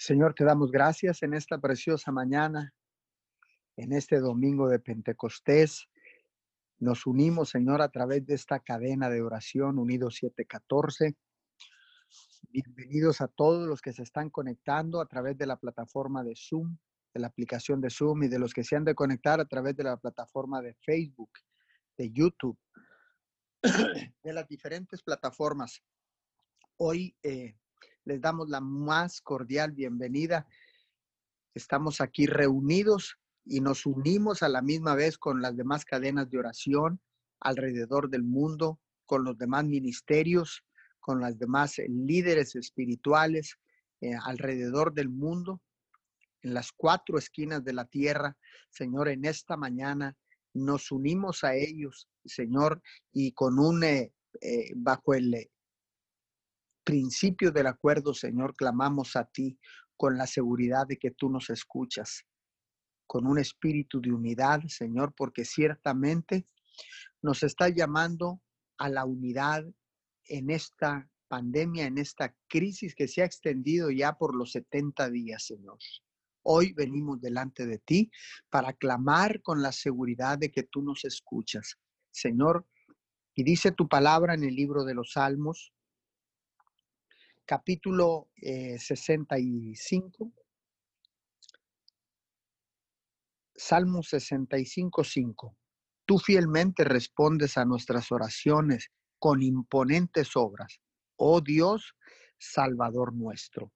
Señor, te damos gracias en esta preciosa mañana, en este domingo de Pentecostés. Nos unimos, Señor, a través de esta cadena de oración, Unidos 714. Bienvenidos a todos los que se están conectando a través de la plataforma de Zoom, de la aplicación de Zoom y de los que se han de conectar a través de la plataforma de Facebook, de YouTube, de las diferentes plataformas. Hoy eh, les damos la más cordial bienvenida. Estamos aquí reunidos y nos unimos a la misma vez con las demás cadenas de oración alrededor del mundo, con los demás ministerios, con las demás eh, líderes espirituales eh, alrededor del mundo, en las cuatro esquinas de la tierra. Señor, en esta mañana nos unimos a ellos, Señor, y con un, eh, bajo el principio del acuerdo, Señor, clamamos a ti con la seguridad de que tú nos escuchas, con un espíritu de unidad, Señor, porque ciertamente nos está llamando a la unidad en esta pandemia, en esta crisis que se ha extendido ya por los 70 días, Señor. Hoy venimos delante de ti para clamar con la seguridad de que tú nos escuchas, Señor. Y dice tu palabra en el libro de los Salmos, capítulo 65. Eh, Salmo 65, 5. Tú fielmente respondes a nuestras oraciones con imponentes obras. Oh Dios, Salvador nuestro.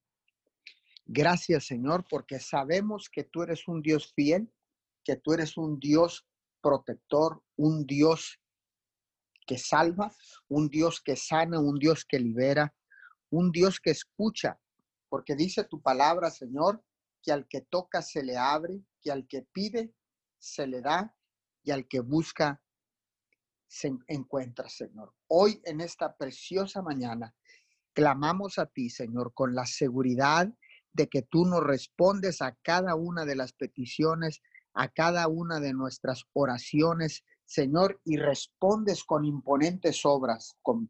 Gracias Señor, porque sabemos que tú eres un Dios fiel, que tú eres un Dios protector, un Dios que salva, un Dios que sana, un Dios que libera, un Dios que escucha, porque dice tu palabra, Señor, que al que toca se le abre, que al que pide se le da y al que busca se encuentra, Señor. Hoy en esta preciosa mañana clamamos a ti, Señor, con la seguridad de que tú nos respondes a cada una de las peticiones, a cada una de nuestras oraciones, Señor, y respondes con imponentes obras, con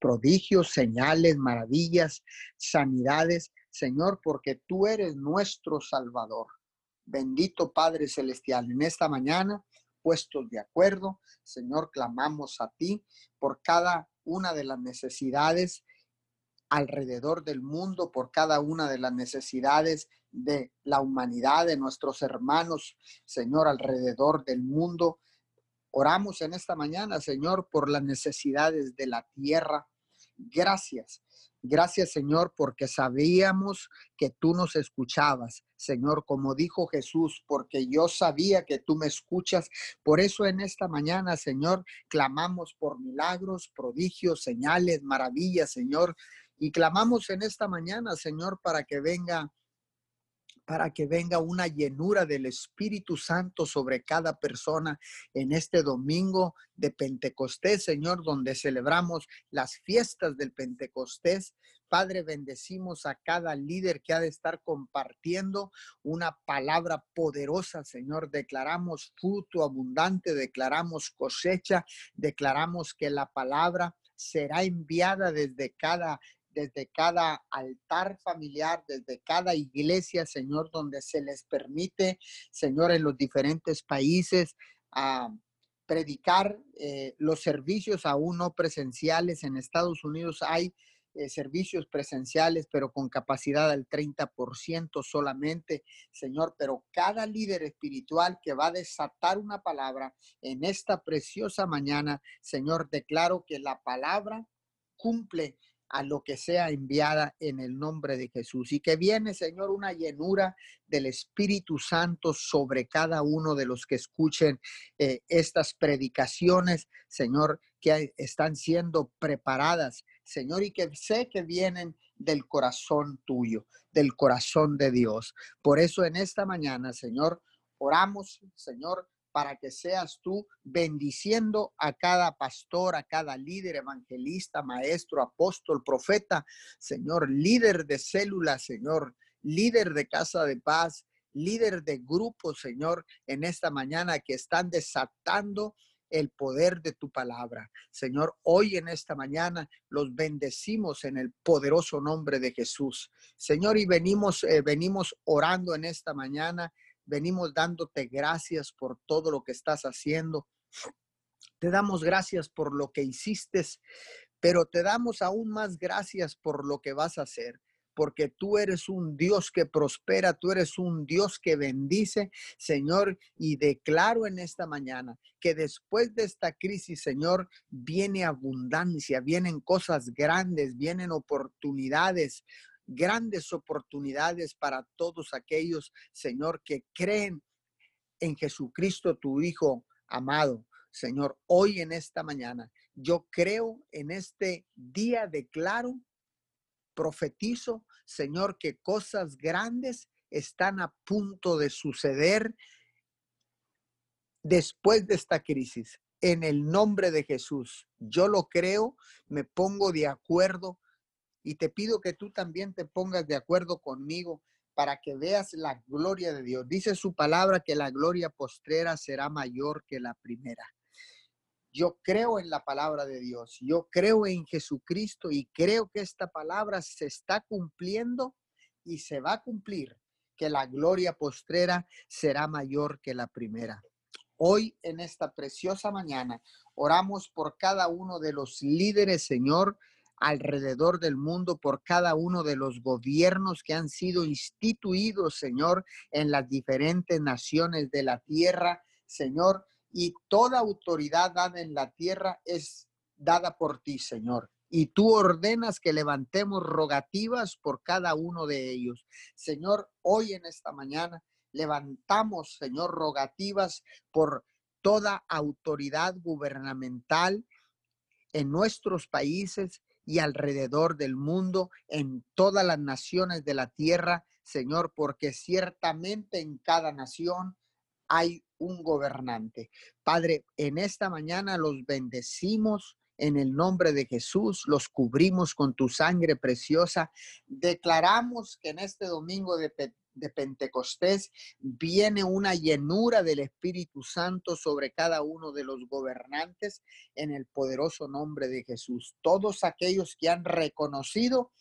prodigios, señales, maravillas, sanidades, Señor, porque tú eres nuestro Salvador. Bendito Padre Celestial, en esta mañana, puestos de acuerdo, Señor, clamamos a ti por cada una de las necesidades alrededor del mundo, por cada una de las necesidades de la humanidad, de nuestros hermanos, Señor, alrededor del mundo. Oramos en esta mañana, Señor, por las necesidades de la tierra. Gracias. Gracias, Señor, porque sabíamos que tú nos escuchabas. Señor, como dijo Jesús, porque yo sabía que tú me escuchas. Por eso en esta mañana, Señor, clamamos por milagros, prodigios, señales, maravillas, Señor. Y clamamos en esta mañana, Señor, para que venga para que venga una llenura del Espíritu Santo sobre cada persona en este domingo de Pentecostés, Señor, donde celebramos las fiestas del Pentecostés. Padre, bendecimos a cada líder que ha de estar compartiendo una palabra poderosa, Señor. Declaramos fruto abundante, declaramos cosecha, declaramos que la palabra será enviada desde cada desde cada altar familiar, desde cada iglesia, Señor, donde se les permite, Señor, en los diferentes países a predicar eh, los servicios aún no presenciales. En Estados Unidos hay eh, servicios presenciales, pero con capacidad del 30% solamente, Señor. Pero cada líder espiritual que va a desatar una palabra en esta preciosa mañana, Señor, declaro que la palabra cumple a lo que sea enviada en el nombre de Jesús. Y que viene, Señor, una llenura del Espíritu Santo sobre cada uno de los que escuchen eh, estas predicaciones, Señor, que están siendo preparadas, Señor, y que sé que vienen del corazón tuyo, del corazón de Dios. Por eso en esta mañana, Señor, oramos, Señor, para que seas tú bendiciendo a cada pastor, a cada líder, evangelista, maestro, apóstol, profeta, Señor, líder de célula, Señor, líder de casa de paz, líder de grupo, Señor, en esta mañana que están desatando el poder de tu palabra. Señor, hoy en esta mañana los bendecimos en el poderoso nombre de Jesús. Señor, y venimos, eh, venimos orando en esta mañana, venimos dándote gracias por todo lo que estás haciendo. Te damos gracias por lo que hiciste, pero te damos aún más gracias por lo que vas a hacer porque tú eres un Dios que prospera, tú eres un Dios que bendice, Señor, y declaro en esta mañana que después de esta crisis, Señor, viene abundancia, vienen cosas grandes, vienen oportunidades, grandes oportunidades para todos aquellos, Señor, que creen en Jesucristo, tu Hijo amado. Señor, hoy en esta mañana, yo creo en este día, declaro profetizo, Señor, que cosas grandes están a punto de suceder después de esta crisis. En el nombre de Jesús, yo lo creo, me pongo de acuerdo y te pido que tú también te pongas de acuerdo conmigo para que veas la gloria de Dios. Dice su palabra que la gloria postrera será mayor que la primera. Yo creo en la palabra de Dios, yo creo en Jesucristo y creo que esta palabra se está cumpliendo y se va a cumplir, que la gloria postrera será mayor que la primera. Hoy, en esta preciosa mañana, oramos por cada uno de los líderes, Señor, alrededor del mundo, por cada uno de los gobiernos que han sido instituidos, Señor, en las diferentes naciones de la tierra. Señor, y toda autoridad dada en la tierra es dada por ti, Señor. Y tú ordenas que levantemos rogativas por cada uno de ellos. Señor, hoy en esta mañana levantamos, Señor, rogativas por toda autoridad gubernamental en nuestros países y alrededor del mundo, en todas las naciones de la tierra, Señor, porque ciertamente en cada nación hay un gobernante. Padre, en esta mañana los bendecimos en el nombre de Jesús, los cubrimos con tu sangre preciosa. Declaramos que en este domingo de, de Pentecostés viene una llenura del Espíritu Santo sobre cada uno de los gobernantes en el poderoso nombre de Jesús. Todos aquellos que han reconocido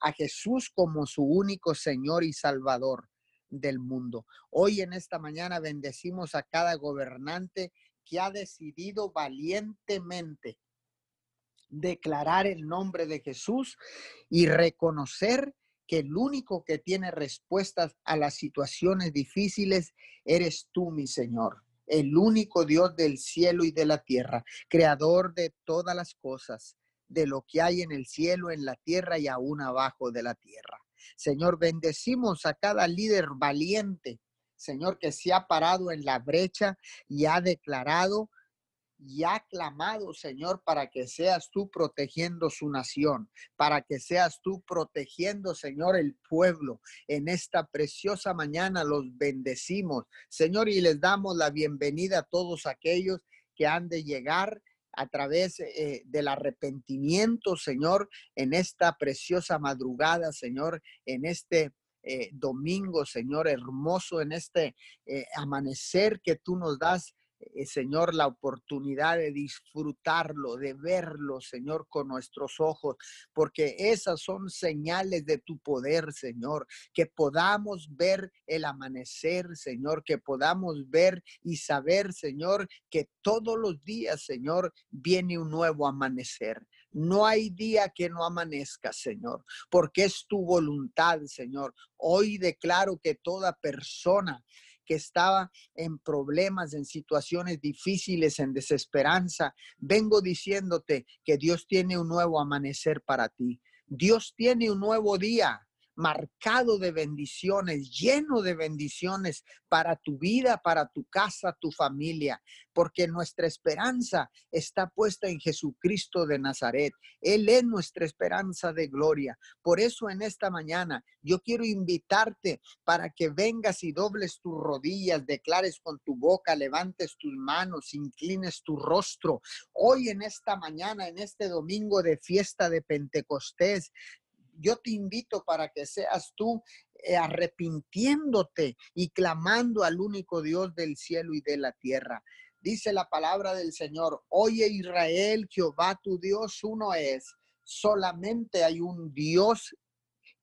a Jesús como su único Señor y Salvador del mundo. Hoy en esta mañana bendecimos a cada gobernante que ha decidido valientemente declarar el nombre de Jesús y reconocer que el único que tiene respuestas a las situaciones difíciles eres tú, mi Señor, el único Dios del cielo y de la tierra, creador de todas las cosas, de lo que hay en el cielo, en la tierra y aún abajo de la tierra. Señor, bendecimos a cada líder valiente, Señor, que se ha parado en la brecha y ha declarado y ha clamado, Señor, para que seas tú protegiendo su nación, para que seas tú protegiendo, Señor, el pueblo. En esta preciosa mañana los bendecimos, Señor, y les damos la bienvenida a todos aquellos que han de llegar a través eh, del arrepentimiento, Señor, en esta preciosa madrugada, Señor, en este eh, domingo, Señor, hermoso, en este eh, amanecer que tú nos das eh, Señor, la oportunidad de disfrutarlo, de verlo, Señor, con nuestros ojos, porque esas son señales de tu poder, Señor, que podamos ver el amanecer, Señor, que podamos ver y saber, Señor, que todos los días, Señor, viene un nuevo amanecer. No hay día que no amanezca, Señor, porque es tu voluntad, Señor. Hoy declaro que toda persona que estaba en problemas, en situaciones difíciles, en desesperanza, vengo diciéndote que Dios tiene un nuevo amanecer para ti. Dios tiene un nuevo día marcado de bendiciones, lleno de bendiciones para tu vida, para tu casa, tu familia, porque nuestra esperanza está puesta en Jesucristo de Nazaret. Él es nuestra esperanza de gloria. Por eso en esta mañana yo quiero invitarte para que vengas y dobles tus rodillas, declares con tu boca, levantes tus manos, inclines tu rostro. Hoy en esta mañana, en este domingo de fiesta de Pentecostés, yo te invito para que seas tú eh, arrepintiéndote y clamando al único Dios del cielo y de la tierra. Dice la palabra del Señor, oye Israel, Jehová tu Dios uno es. Solamente hay un Dios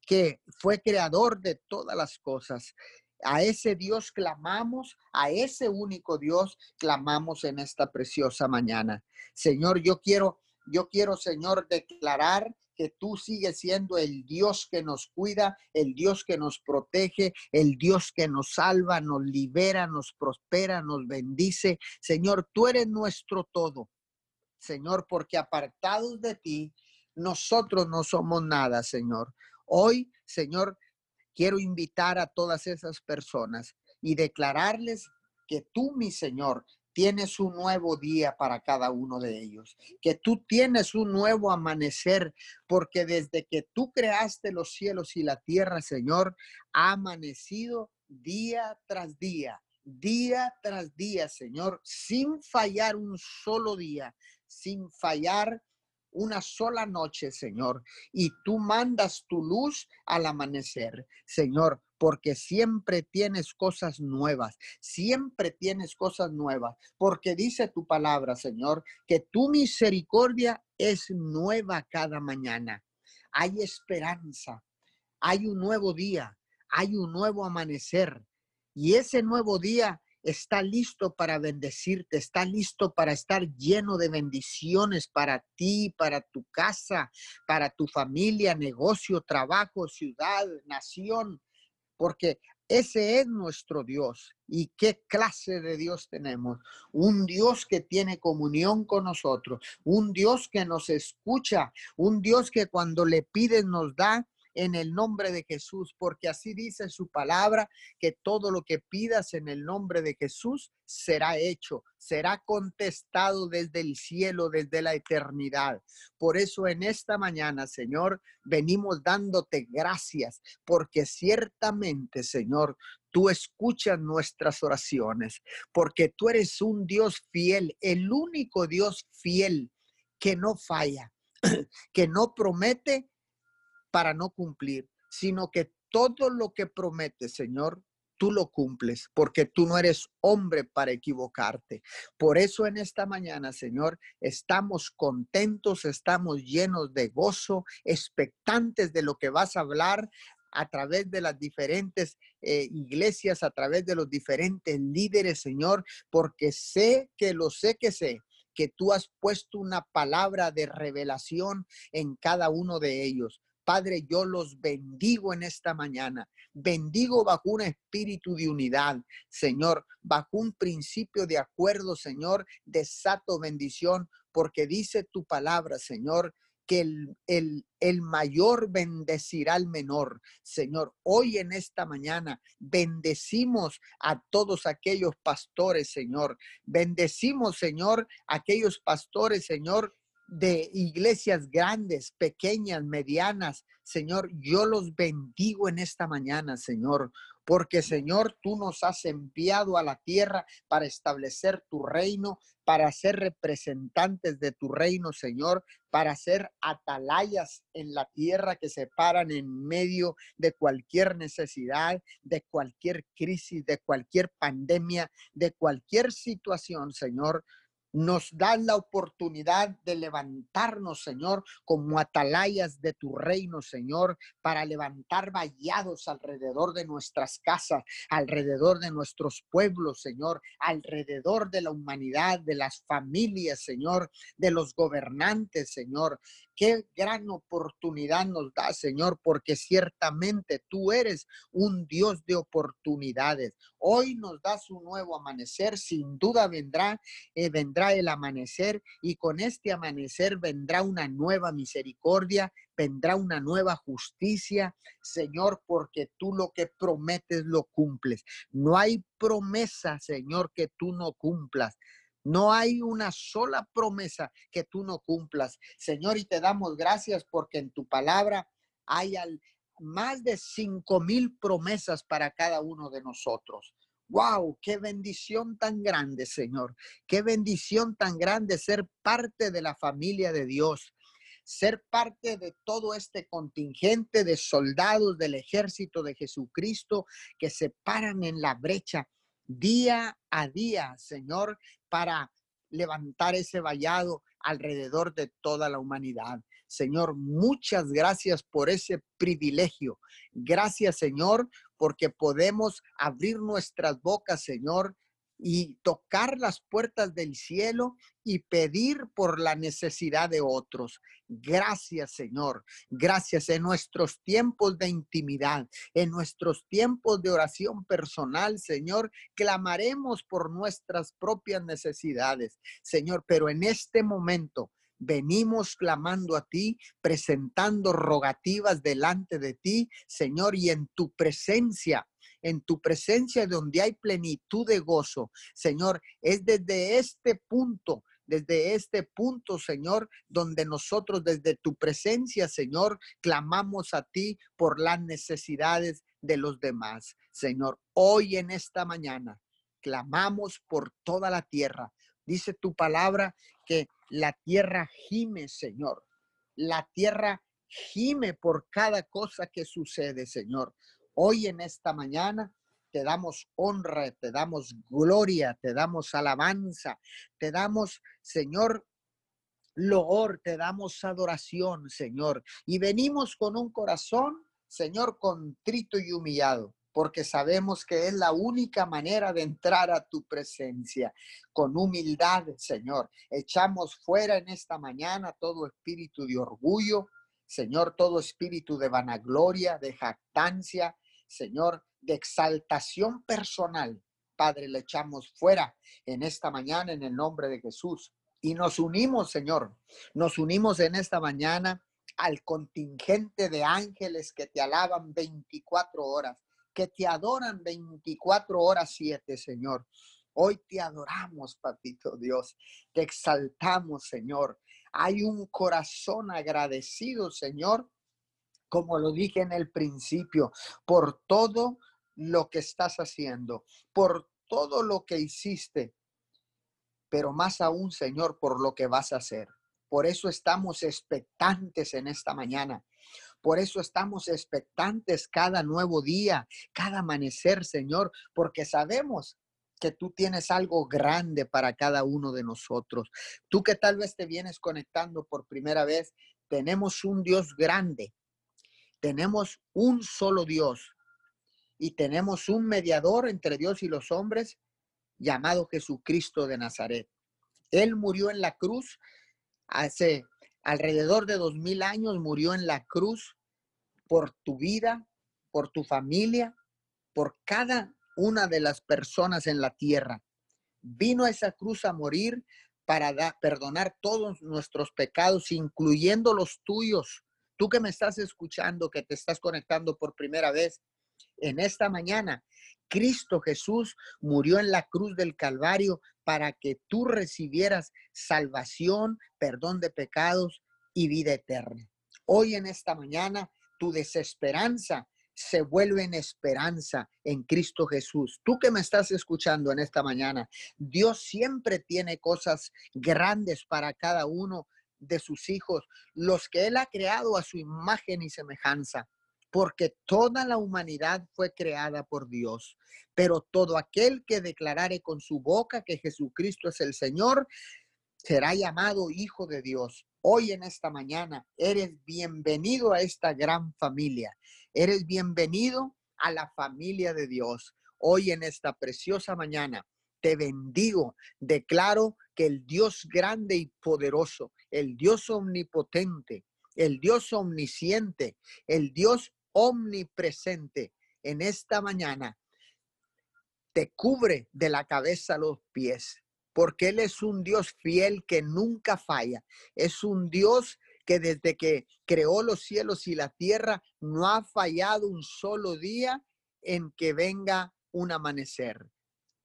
que fue creador de todas las cosas. A ese Dios clamamos, a ese único Dios clamamos en esta preciosa mañana. Señor, yo quiero, yo quiero, Señor, declarar que tú sigues siendo el Dios que nos cuida, el Dios que nos protege, el Dios que nos salva, nos libera, nos prospera, nos bendice. Señor, tú eres nuestro todo. Señor, porque apartados de ti, nosotros no somos nada, Señor. Hoy, Señor, quiero invitar a todas esas personas y declararles que tú, mi Señor, tienes un nuevo día para cada uno de ellos, que tú tienes un nuevo amanecer, porque desde que tú creaste los cielos y la tierra, Señor, ha amanecido día tras día, día tras día, Señor, sin fallar un solo día, sin fallar una sola noche, Señor, y tú mandas tu luz al amanecer, Señor, porque siempre tienes cosas nuevas, siempre tienes cosas nuevas, porque dice tu palabra, Señor, que tu misericordia es nueva cada mañana. Hay esperanza, hay un nuevo día, hay un nuevo amanecer, y ese nuevo día está listo para bendecirte, está listo para estar lleno de bendiciones para ti, para tu casa, para tu familia, negocio, trabajo, ciudad, nación, porque ese es nuestro Dios. ¿Y qué clase de Dios tenemos? Un Dios que tiene comunión con nosotros, un Dios que nos escucha, un Dios que cuando le pides nos da, en el nombre de Jesús, porque así dice su palabra, que todo lo que pidas en el nombre de Jesús será hecho, será contestado desde el cielo, desde la eternidad. Por eso en esta mañana, Señor, venimos dándote gracias, porque ciertamente, Señor, tú escuchas nuestras oraciones, porque tú eres un Dios fiel, el único Dios fiel que no falla, que no promete para no cumplir, sino que todo lo que prometes, Señor, tú lo cumples, porque tú no eres hombre para equivocarte. Por eso en esta mañana, Señor, estamos contentos, estamos llenos de gozo, expectantes de lo que vas a hablar a través de las diferentes eh, iglesias, a través de los diferentes líderes, Señor, porque sé que lo sé que sé que tú has puesto una palabra de revelación en cada uno de ellos. Padre, yo los bendigo en esta mañana. Bendigo bajo un espíritu de unidad, Señor, bajo un principio de acuerdo, Señor, desato bendición, porque dice tu palabra, Señor, que el, el, el, mayor bendecirá al menor. Señor, hoy en esta mañana bendecimos a todos aquellos pastores, Señor. Bendecimos, Señor, aquellos pastores, Señor, de iglesias grandes, pequeñas, medianas. Señor, yo los bendigo en esta mañana, Señor, porque Señor, tú nos has enviado a la tierra para establecer tu reino, para ser representantes de tu reino, Señor, para ser atalayas en la tierra que se paran en medio de cualquier necesidad, de cualquier crisis, de cualquier pandemia, de cualquier situación, Señor nos das la oportunidad de levantarnos, Señor, como atalayas de tu reino, Señor, para levantar vallados alrededor de nuestras casas, alrededor de nuestros pueblos, Señor, alrededor de la humanidad, de las familias, Señor, de los gobernantes, Señor. Qué gran oportunidad nos da, Señor, porque ciertamente tú eres un Dios de oportunidades. Hoy nos das un nuevo amanecer, sin duda vendrá, eh, vendrá el amanecer y con este amanecer vendrá una nueva misericordia, vendrá una nueva justicia, Señor, porque tú lo que prometes lo cumples. No hay promesa, Señor, que tú no cumplas. No hay una sola promesa que tú no cumplas. Señor, y te damos gracias porque en tu palabra hay más de cinco mil promesas para cada uno de nosotros. ¡Wow! ¡Qué bendición tan grande, Señor! ¡Qué bendición tan grande ser parte de la familia de Dios! Ser parte de todo este contingente de soldados del ejército de Jesucristo que se paran en la brecha día a día, Señor, para levantar ese vallado alrededor de toda la humanidad. Señor, muchas gracias por ese privilegio. Gracias, Señor, porque podemos abrir nuestras bocas, Señor, y tocar las puertas del cielo y pedir por la necesidad de otros. Gracias, Señor. Gracias en nuestros tiempos de intimidad, en nuestros tiempos de oración personal, Señor, clamaremos por nuestras propias necesidades, Señor, pero en este momento venimos clamando a ti, presentando rogativas delante de ti, Señor, y en tu presencia en tu presencia donde hay plenitud de gozo. Señor, es desde este punto desde este punto, Señor, donde nosotros desde tu presencia, Señor, clamamos a ti por las necesidades de los demás. Señor, hoy en esta mañana clamamos por toda la tierra. Dice tu palabra que la tierra gime, Señor. La tierra gime por cada cosa que sucede, Señor. Hoy en esta mañana te damos honra, te damos gloria, te damos alabanza, te damos, Señor, loor, te damos adoración, Señor. Y venimos con un corazón, Señor, contrito y humillado, porque sabemos que es la única manera de entrar a tu presencia. Con humildad, Señor, echamos fuera en esta mañana todo espíritu de orgullo, Señor, todo espíritu de vanagloria, de jactancia, Señor, de exaltación personal. Padre, le echamos fuera en esta mañana en el nombre de Jesús. Y nos unimos, Señor, nos unimos en esta mañana al contingente de ángeles que te alaban 24 horas, que te adoran 24 horas 7, Señor. Hoy te adoramos, Papito Dios, te exaltamos, Señor. Hay un corazón agradecido, Señor, como lo dije en el principio, por todo lo que estás haciendo, por todo lo que hiciste, pero más aún, Señor, por lo que vas a hacer. Por eso estamos expectantes en esta mañana. Por eso estamos expectantes cada nuevo día, cada amanecer, Señor, porque sabemos que tú tienes algo grande para cada uno de nosotros. Tú que tal vez te vienes conectando por primera vez, tenemos un Dios grande, tenemos un solo Dios y tenemos un mediador entre Dios y los hombres llamado Jesucristo de Nazaret. Él murió en la cruz hace alrededor de dos mil años, murió en la cruz por tu vida, por tu familia, por cada una de las personas en la tierra. Vino a esa cruz a morir para perdonar todos nuestros pecados, incluyendo los tuyos, Tú que me estás escuchando, que te estás conectando por primera vez en esta mañana, Cristo Jesús murió en la cruz del Calvario para que tú recibieras salvación, perdón de pecados y vida eterna. Hoy en esta mañana, tu desesperanza se vuelve en esperanza en Cristo Jesús. Tú que me estás escuchando en esta mañana, Dios siempre tiene cosas grandes para cada uno de sus hijos, los que Él ha creado a su imagen y semejanza, porque toda la humanidad fue creada por Dios. Pero todo aquel que declarare con su boca que Jesucristo es el Señor, será llamado hijo de Dios. Hoy en esta mañana eres bienvenido a esta gran familia. Eres bienvenido a la familia de Dios. Hoy en esta preciosa mañana te bendigo, declaro que el Dios grande y poderoso, el Dios omnipotente, el Dios omnisciente, el Dios omnipresente, en esta mañana te cubre de la cabeza a los pies, porque Él es un Dios fiel que nunca falla. Es un Dios que desde que creó los cielos y la tierra no ha fallado un solo día en que venga un amanecer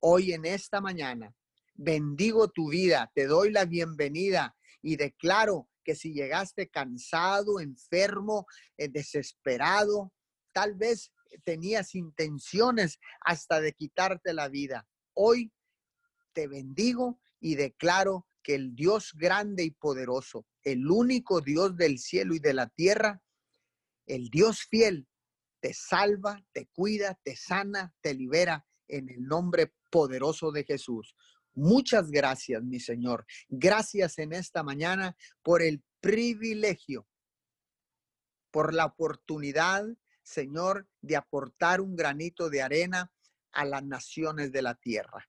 hoy en esta mañana. Bendigo tu vida, te doy la bienvenida y declaro que si llegaste cansado, enfermo, eh, desesperado, tal vez tenías intenciones hasta de quitarte la vida. Hoy te bendigo y declaro que el Dios grande y poderoso, el único Dios del cielo y de la tierra, el Dios fiel, te salva, te cuida, te sana, te libera en el nombre poderoso de Jesús. Muchas gracias, mi Señor. Gracias en esta mañana por el privilegio, por la oportunidad, Señor, de aportar un granito de arena a las naciones de la tierra.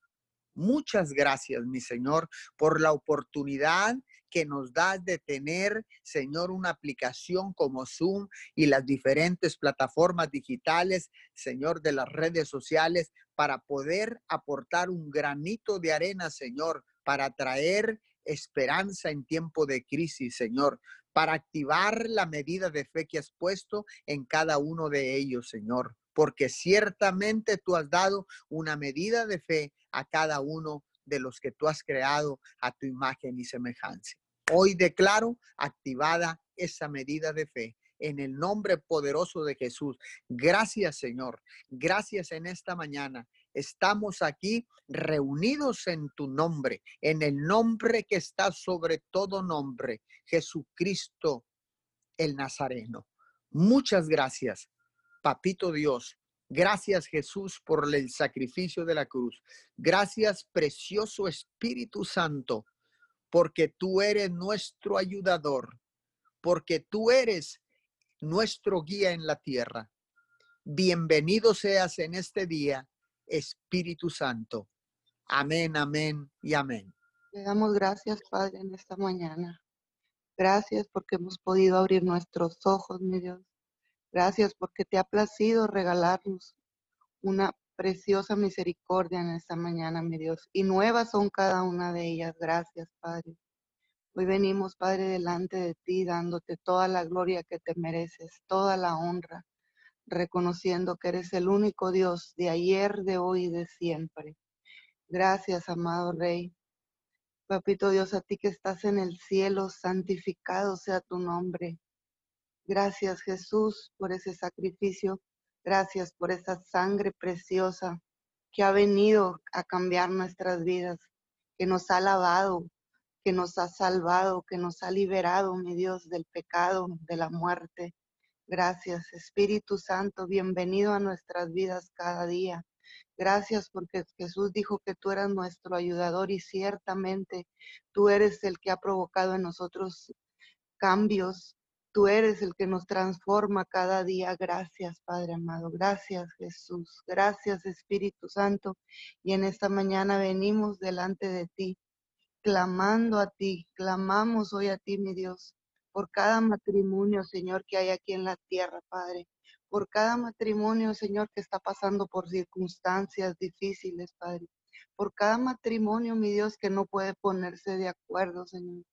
Muchas gracias, mi Señor, por la oportunidad que nos das de tener, Señor, una aplicación como Zoom y las diferentes plataformas digitales, Señor, de las redes sociales, para poder aportar un granito de arena, Señor, para traer esperanza en tiempo de crisis, Señor, para activar la medida de fe que has puesto en cada uno de ellos, Señor porque ciertamente tú has dado una medida de fe a cada uno de los que tú has creado a tu imagen y semejanza. Hoy declaro activada esa medida de fe en el nombre poderoso de Jesús. Gracias, Señor. Gracias en esta mañana. Estamos aquí reunidos en tu nombre, en el nombre que está sobre todo nombre, Jesucristo el Nazareno. Muchas gracias Papito Dios, gracias Jesús por el sacrificio de la cruz. Gracias precioso Espíritu Santo, porque tú eres nuestro ayudador, porque tú eres nuestro guía en la tierra. Bienvenido seas en este día, Espíritu Santo. Amén, amén y amén. Le damos gracias, Padre, en esta mañana. Gracias porque hemos podido abrir nuestros ojos, mi Dios, Gracias porque te ha placido regalarnos una preciosa misericordia en esta mañana, mi Dios. Y nuevas son cada una de ellas. Gracias, Padre. Hoy venimos, Padre, delante de ti, dándote toda la gloria que te mereces, toda la honra, reconociendo que eres el único Dios de ayer, de hoy y de siempre. Gracias, amado Rey. Papito Dios, a ti que estás en el cielo, santificado sea tu nombre. Gracias Jesús por ese sacrificio. Gracias por esa sangre preciosa que ha venido a cambiar nuestras vidas, que nos ha lavado, que nos ha salvado, que nos ha liberado, mi Dios, del pecado, de la muerte. Gracias, Espíritu Santo, bienvenido a nuestras vidas cada día. Gracias porque Jesús dijo que tú eras nuestro ayudador y ciertamente tú eres el que ha provocado en nosotros cambios, Tú eres el que nos transforma cada día. Gracias, Padre amado. Gracias, Jesús. Gracias, Espíritu Santo. Y en esta mañana venimos delante de ti, clamando a ti. Clamamos hoy a ti, mi Dios, por cada matrimonio, Señor, que hay aquí en la tierra, Padre. Por cada matrimonio, Señor, que está pasando por circunstancias difíciles, Padre. Por cada matrimonio, mi Dios, que no puede ponerse de acuerdo, Señor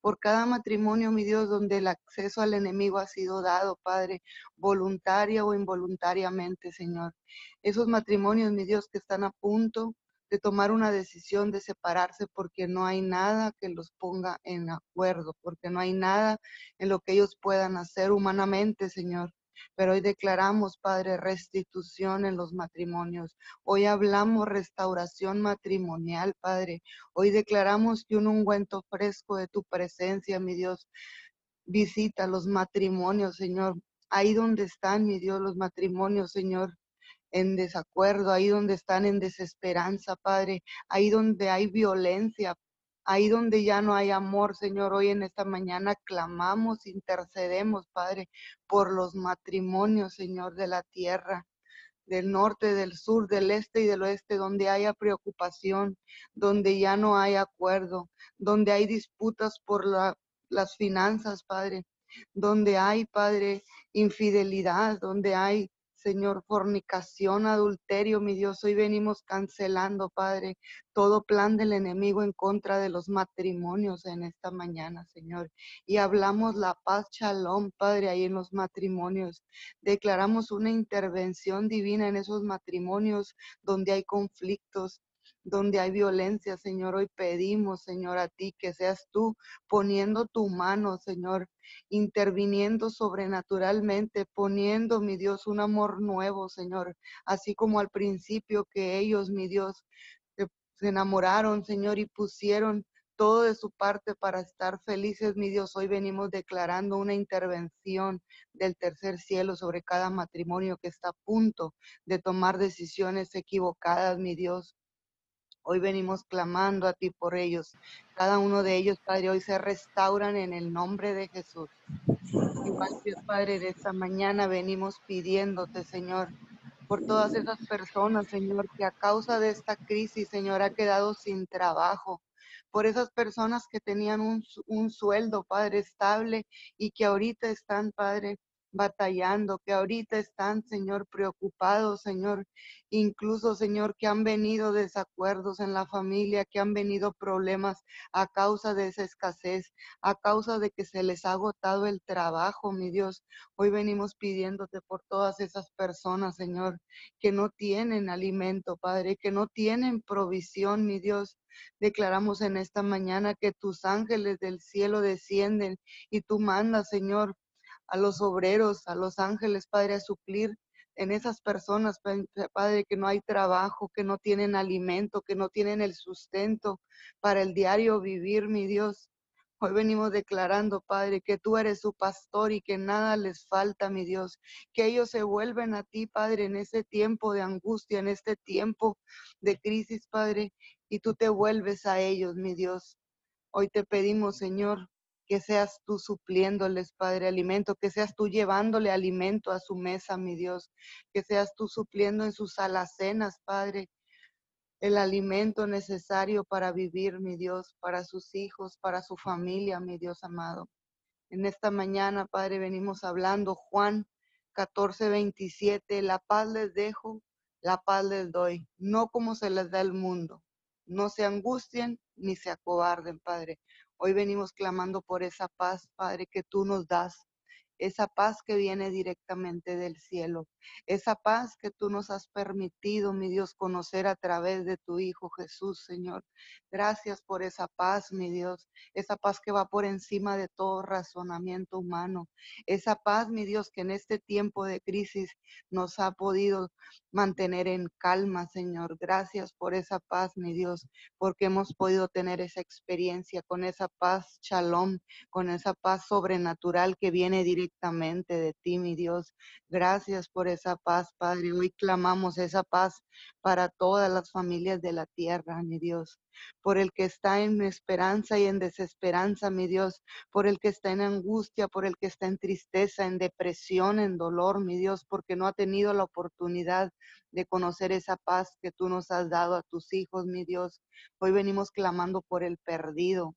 por cada matrimonio, mi Dios, donde el acceso al enemigo ha sido dado, Padre, voluntaria o involuntariamente, Señor. Esos matrimonios, mi Dios, que están a punto de tomar una decisión de separarse porque no hay nada que los ponga en acuerdo, porque no hay nada en lo que ellos puedan hacer humanamente, Señor. Pero hoy declaramos, Padre, restitución en los matrimonios. Hoy hablamos restauración matrimonial, Padre. Hoy declaramos que un ungüento fresco de tu presencia, mi Dios, visita los matrimonios, Señor. Ahí donde están, mi Dios, los matrimonios, Señor, en desacuerdo, ahí donde están en desesperanza, Padre, ahí donde hay violencia, Ahí donde ya no hay amor, Señor, hoy en esta mañana clamamos, intercedemos, Padre, por los matrimonios, Señor, de la tierra del norte, del sur, del este y del oeste, donde haya preocupación, donde ya no hay acuerdo, donde hay disputas por las finanzas, Padre, donde hay, Padre, infidelidad, donde hay Señor, fornicación, adulterio, mi Dios, hoy venimos cancelando, Padre, todo plan del enemigo en contra de los matrimonios en esta mañana, Señor. Y hablamos la paz, shalom, Padre, ahí en los matrimonios. Declaramos una intervención divina en esos matrimonios donde hay conflictos, donde hay violencia, Señor. Hoy pedimos, Señor, a ti que seas tú poniendo tu mano, Señor, interviniendo sobrenaturalmente, poniendo, mi Dios, un amor nuevo, Señor, así como al principio que ellos, mi Dios, se enamoraron, Señor, y pusieron todo de su parte para estar felices, mi Dios. Hoy venimos declarando una intervención del tercer cielo sobre cada matrimonio que está a punto de tomar decisiones equivocadas, mi Dios. Hoy venimos clamando a ti por ellos. Cada uno de ellos, Padre, hoy se restauran en el nombre de Jesús. Igual, Dios Padre, de esta mañana venimos pidiéndote, Señor, por todas esas personas, Señor, que a causa de esta crisis, Señor, ha quedado sin trabajo. Por esas personas que tenían un, un sueldo, Padre, estable y que ahorita están, Padre, batallando, que ahorita están, Señor, preocupados, Señor, incluso, Señor, que han venido desacuerdos en la familia, que han venido problemas a causa de esa escasez, a causa de que se les ha agotado el trabajo, mi Dios. Hoy venimos pidiéndote por todas esas personas, Señor, que no tienen alimento, Padre, que no tienen provisión, mi Dios. Declaramos en esta mañana que tus ángeles del cielo descienden y tú mandas, Señor, a los obreros, a los ángeles, Padre, a suplir en esas personas, Padre, que no hay trabajo, que no tienen alimento, que no tienen el sustento para el diario vivir, mi Dios. Hoy venimos declarando, Padre, que tú eres su pastor y que nada les falta, mi Dios. Que ellos se vuelven a ti, Padre, en ese tiempo de angustia, en este tiempo de crisis, Padre, y tú te vuelves a ellos, mi Dios. Hoy te pedimos, Señor, que seas tú supliéndoles, Padre, alimento, que seas tú llevándole alimento a su mesa, mi Dios, que seas tú supliendo en sus alacenas, Padre, el alimento necesario para vivir, mi Dios, para sus hijos, para su familia, mi Dios amado. En esta mañana, Padre, venimos hablando, Juan 14, 27, la paz les dejo, la paz les doy, no como se les da el mundo. No se angustien ni se acobarden, Padre. Hoy venimos clamando por esa paz, Padre, que tú nos das esa paz que viene directamente del cielo, esa paz que tú nos has permitido, mi Dios, conocer a través de tu Hijo Jesús, Señor. Gracias por esa paz, mi Dios, esa paz que va por encima de todo razonamiento humano, esa paz, mi Dios, que en este tiempo de crisis nos ha podido mantener en calma, Señor. Gracias por esa paz, mi Dios, porque hemos podido tener esa experiencia con esa paz, shalom, con esa paz sobrenatural que viene directamente de ti, mi Dios. Gracias por esa paz, Padre. Hoy clamamos esa paz para todas las familias de la tierra, mi Dios. Por el que está en esperanza y en desesperanza, mi Dios. Por el que está en angustia, por el que está en tristeza, en depresión, en dolor, mi Dios, porque no ha tenido la oportunidad de conocer esa paz que tú nos has dado a tus hijos, mi Dios. Hoy venimos clamando por el perdido,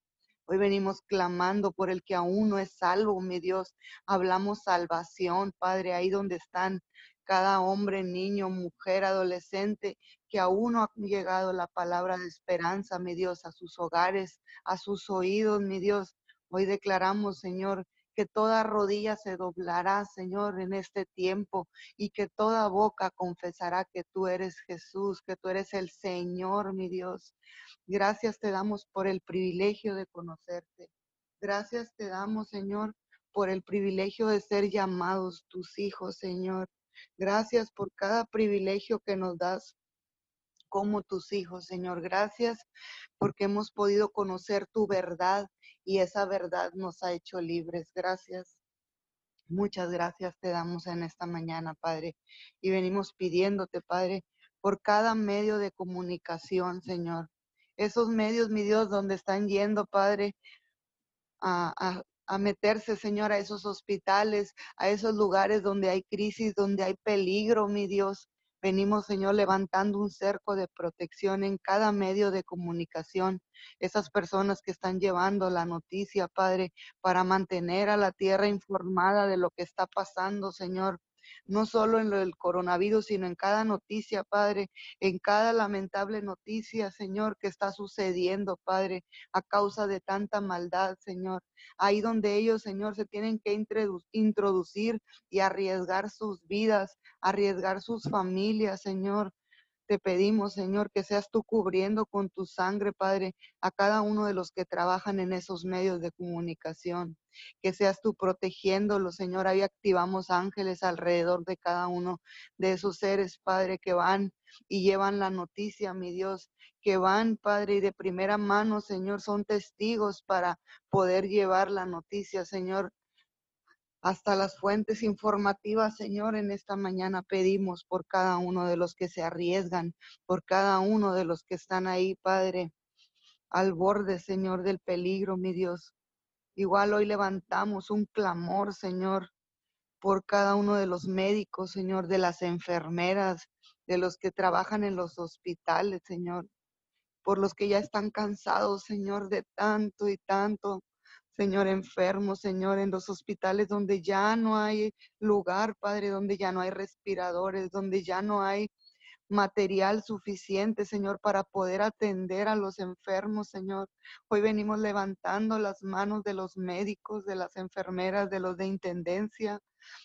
Hoy venimos clamando por el que aún no es salvo, mi Dios. Hablamos salvación, Padre, ahí donde están cada hombre, niño, mujer, adolescente, que aún no ha llegado la palabra de esperanza, mi Dios, a sus hogares, a sus oídos, mi Dios. Hoy declaramos, Señor, que toda rodilla se doblará, Señor, en este tiempo y que toda boca confesará que tú eres Jesús, que tú eres el Señor, mi Dios. Gracias te damos por el privilegio de conocerte. Gracias te damos, Señor, por el privilegio de ser llamados tus hijos, Señor. Gracias por cada privilegio que nos das como tus hijos, Señor. Gracias porque hemos podido conocer tu verdad y esa verdad nos ha hecho libres. Gracias. Muchas gracias te damos en esta mañana, Padre. Y venimos pidiéndote, Padre, por cada medio de comunicación, Señor esos medios, mi Dios, donde están yendo, Padre, a, a, meterse, Señor, a esos hospitales, a esos lugares donde hay crisis, donde hay peligro, mi Dios. Venimos, Señor, levantando un cerco de protección en cada medio de comunicación. Esas personas que están llevando la noticia, Padre, para mantener a la tierra informada de lo que está pasando, Señor no solo en lo del coronavirus, sino en cada noticia, Padre, en cada lamentable noticia, Señor, que está sucediendo, Padre, a causa de tanta maldad, Señor. Ahí donde ellos, Señor, se tienen que introducir y arriesgar sus vidas, arriesgar sus familias, Señor Te pedimos, Señor, que seas tú cubriendo con tu sangre, Padre, a cada uno de los que trabajan en esos medios de comunicación. Que seas tú protegiéndolos, Señor. Ahí activamos ángeles alrededor de cada uno de esos seres, Padre, que van y llevan la noticia, mi Dios, que van, Padre, y de primera mano, Señor, son testigos para poder llevar la noticia, Señor, hasta las fuentes informativas, Señor, en esta mañana pedimos por cada uno de los que se arriesgan, por cada uno de los que están ahí, Padre, al borde, Señor, del peligro, mi Dios. Igual hoy levantamos un clamor, Señor, por cada uno de los médicos, Señor, de las enfermeras, de los que trabajan en los hospitales, Señor, por los que ya están cansados, Señor, de tanto y tanto Señor, enfermo, Señor, en los hospitales donde ya no hay lugar, Padre, donde ya no hay respiradores, donde ya no hay material suficiente, Señor, para poder atender a los enfermos, Señor. Hoy venimos levantando las manos de los médicos, de las enfermeras, de los de intendencia,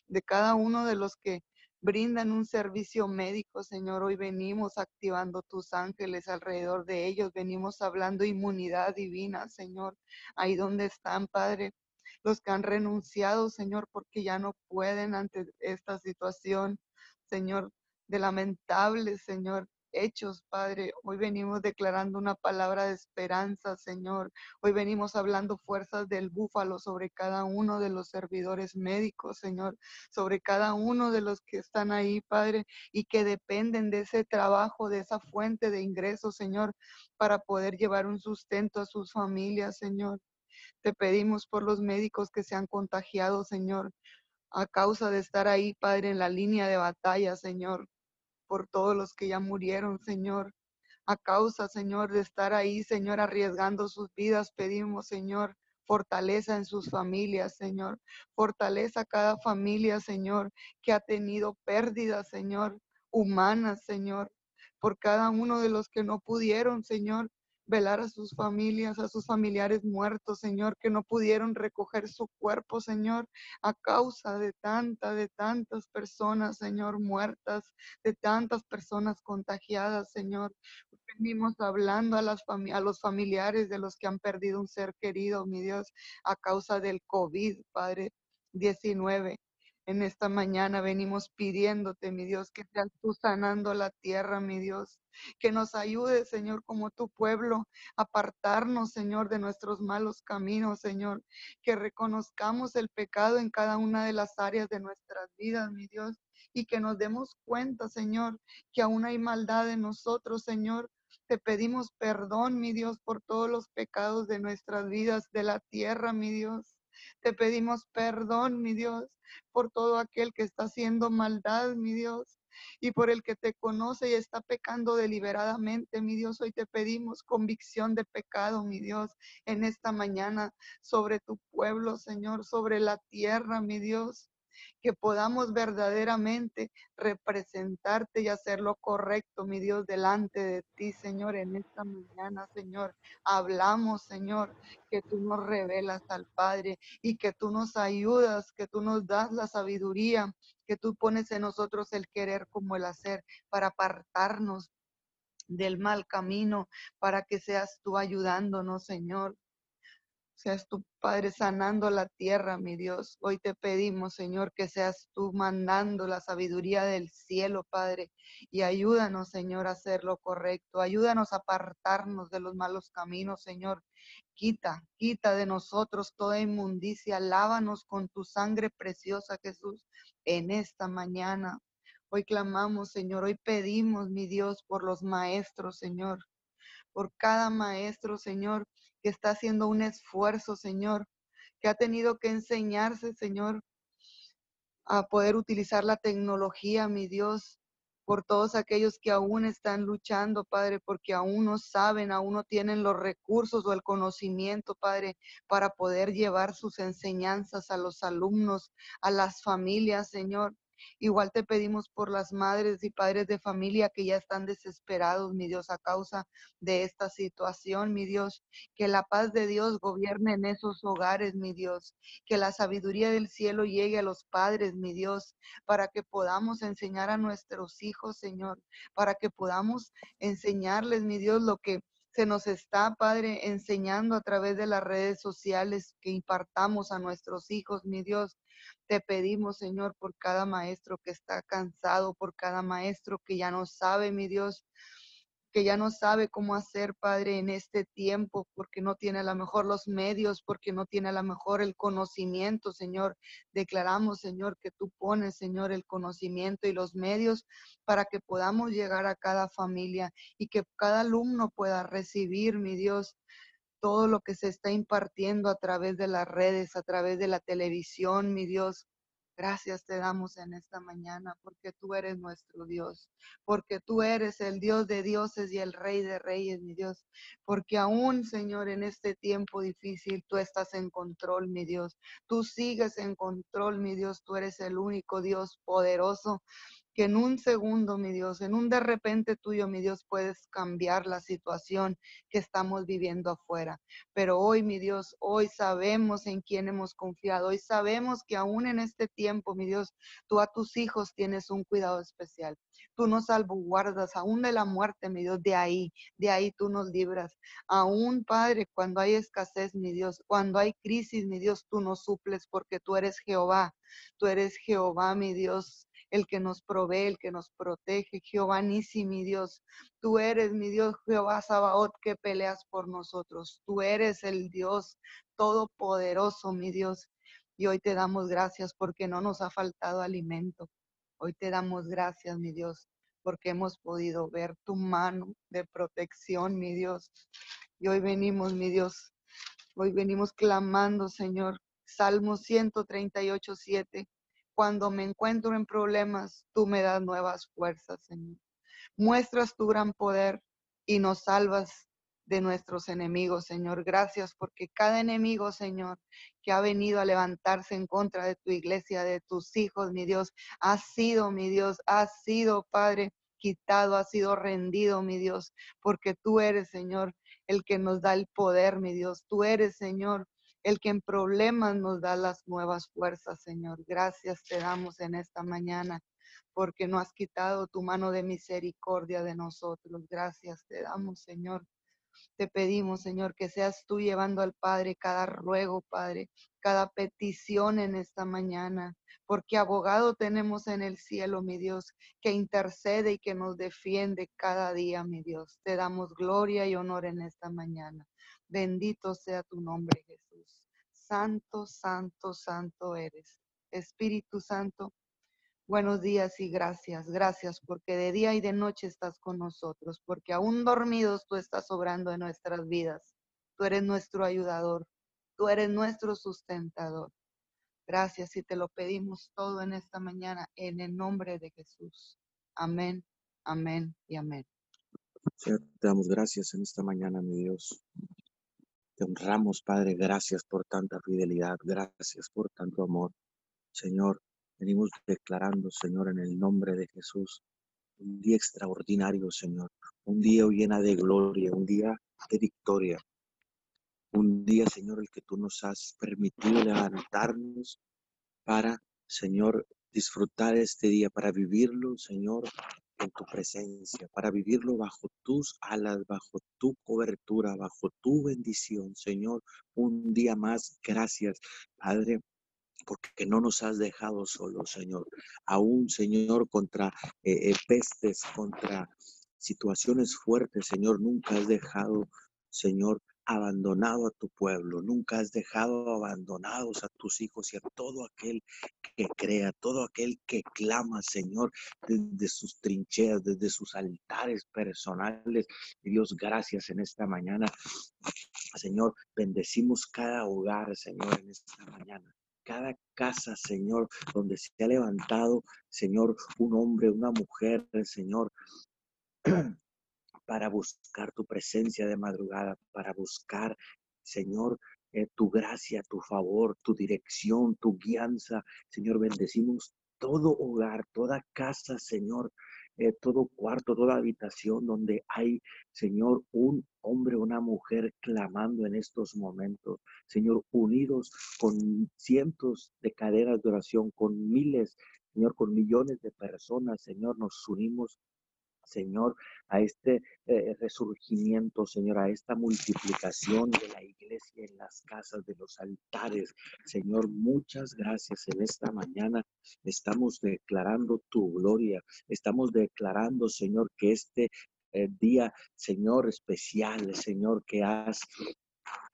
de cada uno de los que brindan un servicio médico, Señor. Hoy venimos activando tus ángeles alrededor de ellos, venimos hablando inmunidad divina, Señor. Ahí donde están, Padre, los que han renunciado, Señor, porque ya no pueden ante esta situación, Señor, de lamentable, Señor hechos, Padre. Hoy venimos declarando una palabra de esperanza, Señor. Hoy venimos hablando fuerzas del búfalo sobre cada uno de los servidores médicos, Señor, sobre cada uno de los que están ahí, Padre, y que dependen de ese trabajo, de esa fuente de ingresos, Señor, para poder llevar un sustento a sus familias, Señor. Te pedimos por los médicos que se han contagiado, Señor, a causa de estar ahí, Padre, en la línea de batalla, Señor por todos los que ya murieron, Señor. A causa, Señor, de estar ahí, Señor, arriesgando sus vidas, pedimos, Señor, fortaleza en sus familias, Señor. Fortaleza a cada familia, Señor, que ha tenido pérdidas, Señor, humanas, Señor. Por cada uno de los que no pudieron, Señor, velar a sus familias, a sus familiares muertos, Señor, que no pudieron recoger su cuerpo, Señor, a causa de tanta, de tantas personas, Señor, muertas, de tantas personas contagiadas, Señor. Venimos hablando a, las a los familiares de los que han perdido un ser querido, mi Dios, a causa del COVID, Padre 19. En esta mañana venimos pidiéndote, mi Dios, que seas tú sanando la tierra, mi Dios. Que nos ayude, Señor, como tu pueblo, apartarnos, Señor, de nuestros malos caminos, Señor. Que reconozcamos el pecado en cada una de las áreas de nuestras vidas, mi Dios. Y que nos demos cuenta, Señor, que aún hay maldad en nosotros, Señor. Te pedimos perdón, mi Dios, por todos los pecados de nuestras vidas, de la tierra, mi Dios. Te pedimos perdón, mi Dios, por todo aquel que está haciendo maldad, mi Dios. Y por el que te conoce y está pecando deliberadamente, mi Dios, hoy te pedimos convicción de pecado, mi Dios, en esta mañana sobre tu pueblo, Señor, sobre la tierra, mi Dios que podamos verdaderamente representarte y hacer lo correcto, mi Dios, delante de ti, Señor, en esta mañana, Señor. Hablamos, Señor, que tú nos revelas al Padre y que tú nos ayudas, que tú nos das la sabiduría, que tú pones en nosotros el querer como el hacer para apartarnos del mal camino, para que seas tú ayudándonos, Señor. Seas tu Padre sanando la tierra, mi Dios. Hoy te pedimos, Señor, que seas tú mandando la sabiduría del cielo, Padre. Y ayúdanos, Señor, a hacer lo correcto. Ayúdanos a apartarnos de los malos caminos, Señor. Quita, quita de nosotros toda inmundicia. Lávanos con tu sangre preciosa, Jesús, en esta mañana. Hoy clamamos, Señor. Hoy pedimos, mi Dios, por los maestros, Señor. Por cada maestro, Señor que está haciendo un esfuerzo, Señor, que ha tenido que enseñarse, Señor, a poder utilizar la tecnología, mi Dios, por todos aquellos que aún están luchando, Padre, porque aún no saben, aún no tienen los recursos o el conocimiento, Padre, para poder llevar sus enseñanzas a los alumnos, a las familias, Señor. Igual te pedimos por las madres y padres de familia que ya están desesperados, mi Dios, a causa de esta situación, mi Dios. Que la paz de Dios gobierne en esos hogares, mi Dios. Que la sabiduría del cielo llegue a los padres, mi Dios, para que podamos enseñar a nuestros hijos, Señor, para que podamos enseñarles, mi Dios, lo que se nos está, Padre, enseñando a través de las redes sociales que impartamos a nuestros hijos, mi Dios. Te pedimos, Señor, por cada maestro que está cansado, por cada maestro que ya no sabe, mi Dios, que ya no sabe cómo hacer, Padre, en este tiempo, porque no tiene a lo mejor los medios, porque no tiene a lo mejor el conocimiento, Señor. Declaramos, Señor, que tú pones, Señor, el conocimiento y los medios para que podamos llegar a cada familia y que cada alumno pueda recibir, mi Dios, todo lo que se está impartiendo a través de las redes, a través de la televisión, mi Dios. Gracias te damos en esta mañana porque tú eres nuestro Dios, porque tú eres el Dios de dioses y el Rey de reyes, mi Dios, porque aún, Señor, en este tiempo difícil, tú estás en control, mi Dios. Tú sigues en control, mi Dios, tú eres el único Dios poderoso que en un segundo, mi Dios, en un de repente tuyo, mi Dios, puedes cambiar la situación que estamos viviendo afuera. Pero hoy, mi Dios, hoy sabemos en quién hemos confiado. Hoy sabemos que aún en este tiempo, mi Dios, tú a tus hijos tienes un cuidado especial. Tú nos salvaguardas aún de la muerte, mi Dios, de ahí, de ahí tú nos libras. Aún, Padre, cuando hay escasez, mi Dios, cuando hay crisis, mi Dios, tú nos suples porque tú eres Jehová. Tú eres Jehová, mi Dios, el que nos provee, el que nos protege. Jehová Nisi, mi Dios. Tú eres mi Dios, Jehová Sabaoth, que peleas por nosotros. Tú eres el Dios todopoderoso, mi Dios. Y hoy te damos gracias porque no nos ha faltado alimento. Hoy te damos gracias, mi Dios, porque hemos podido ver tu mano de protección, mi Dios. Y hoy venimos, mi Dios, hoy venimos clamando, Señor. Salmo 138, 7. Cuando me encuentro en problemas, tú me das nuevas fuerzas, Señor. Muestras tu gran poder y nos salvas de nuestros enemigos, Señor. Gracias porque cada enemigo, Señor, que ha venido a levantarse en contra de tu iglesia, de tus hijos, mi Dios, ha sido, mi Dios, ha sido, Padre, quitado, ha sido rendido, mi Dios, porque tú eres, Señor, el que nos da el poder, mi Dios. Tú eres, Señor, el que en problemas nos da las nuevas fuerzas, Señor. Gracias te damos en esta mañana porque no has quitado tu mano de misericordia de nosotros. Gracias te damos, Señor. Te pedimos, Señor, que seas tú llevando al Padre cada ruego, Padre, cada petición en esta mañana, porque abogado tenemos en el cielo, mi Dios, que intercede y que nos defiende cada día, mi Dios. Te damos gloria y honor en esta mañana. Bendito sea tu nombre, Jesús. Santo, santo, santo eres. Espíritu Santo, buenos días y gracias. Gracias porque de día y de noche estás con nosotros, porque aún dormidos tú estás obrando en nuestras vidas. Tú eres nuestro ayudador. Tú eres nuestro sustentador. Gracias y te lo pedimos todo en esta mañana en el nombre de Jesús. Amén, amén y amén. te damos gracias en esta mañana, mi Dios. Te honramos, Padre, gracias por tanta fidelidad, gracias por tanto amor. Señor, venimos declarando, Señor, en el nombre de Jesús, un día extraordinario, Señor, un día llena de gloria, un día de victoria, un día, Señor, el que tú nos has permitido levantarnos para, Señor, disfrutar este día, para vivirlo, Señor, en tu presencia, para vivirlo bajo tus alas, bajo tu cobertura, bajo tu bendición, Señor. Un día más, gracias, Padre, porque no nos has dejado solos, Señor. Aún, Señor, contra eh, eh, pestes, contra situaciones fuertes, Señor, nunca has dejado, Señor, abandonado a tu pueblo, nunca has dejado abandonados a tus hijos y a todo aquel que crea, todo aquel que clama, Señor, desde sus trincheras, desde sus altares personales. Dios, gracias en esta mañana. Señor, bendecimos cada hogar, Señor, en esta mañana cada casa, Señor, donde se ha levantado, Señor, un hombre, una mujer, Señor, para buscar tu presencia de madrugada, para buscar, Señor, eh, tu gracia, tu favor, tu dirección, tu guianza. Señor, bendecimos todo hogar, toda casa, Señor, eh, todo cuarto, toda habitación donde hay, Señor, un hombre, una mujer clamando en estos momentos. Señor, unidos con cientos de cadenas de oración, con miles, Señor, con millones de personas, Señor, nos unimos Señor, a este eh, resurgimiento, Señor, a esta multiplicación de la iglesia en las casas, de los altares. Señor, muchas gracias en esta mañana. Estamos declarando tu gloria. Estamos declarando, Señor, que este eh, día, Señor, especial, Señor, que has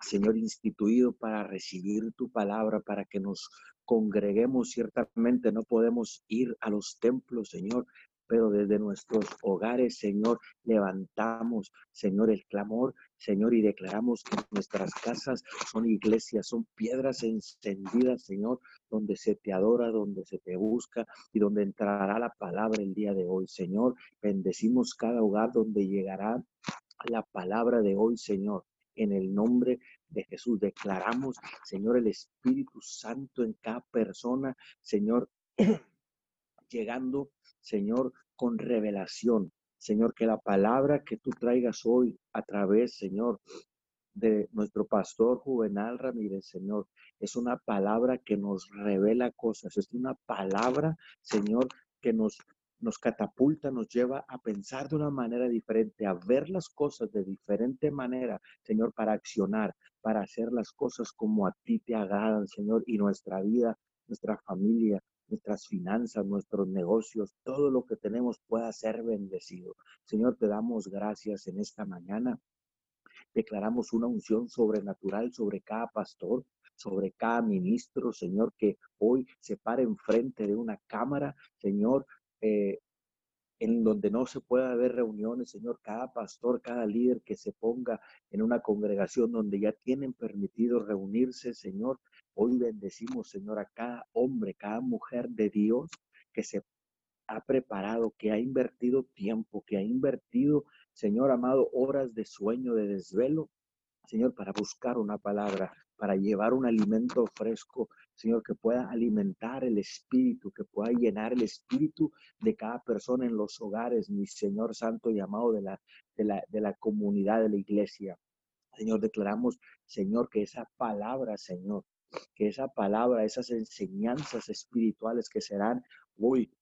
Señor, instituido para recibir tu palabra, para que nos congreguemos. Ciertamente no podemos ir a los templos, Señor, pero desde nuestros hogares, Señor, levantamos, Señor, el clamor, Señor, y declaramos que nuestras casas son iglesias, son piedras encendidas, Señor, donde se te adora, donde se te busca y donde entrará la palabra el día de hoy, Señor. Bendecimos cada hogar donde llegará la palabra de hoy, Señor. En el nombre de Jesús declaramos, Señor, el Espíritu Santo en cada persona, Señor, llegando Señor, con revelación. Señor, que la palabra que tú traigas hoy a través, Señor, de nuestro pastor Juvenal Ramírez, Señor, es una palabra que nos revela cosas, es una palabra, Señor, que nos, nos catapulta, nos lleva a pensar de una manera diferente, a ver las cosas de diferente manera, Señor, para accionar, para hacer las cosas como a ti te agradan, Señor, y nuestra vida, nuestra familia, nuestras finanzas, nuestros negocios, todo lo que tenemos pueda ser bendecido. Señor, te damos gracias en esta mañana. Declaramos una unción sobrenatural sobre cada pastor, sobre cada ministro, Señor, que hoy se pare enfrente de una cámara, Señor, eh, en donde no se pueda haber reuniones, Señor, cada pastor, cada líder que se ponga en una congregación donde ya tienen permitido reunirse, Señor, Hoy bendecimos, Señor, a cada hombre, cada mujer de Dios que se ha preparado, que ha invertido tiempo, que ha invertido, Señor amado, horas de sueño, de desvelo, Señor, para buscar una palabra, para llevar un alimento fresco, Señor, que pueda alimentar el espíritu, que pueda llenar el espíritu de cada persona en los hogares, mi Señor Santo y amado de la, de la, de la comunidad de la iglesia. Señor, declaramos, Señor, que esa palabra, Señor, que esa palabra, esas enseñanzas espirituales que serán hoy,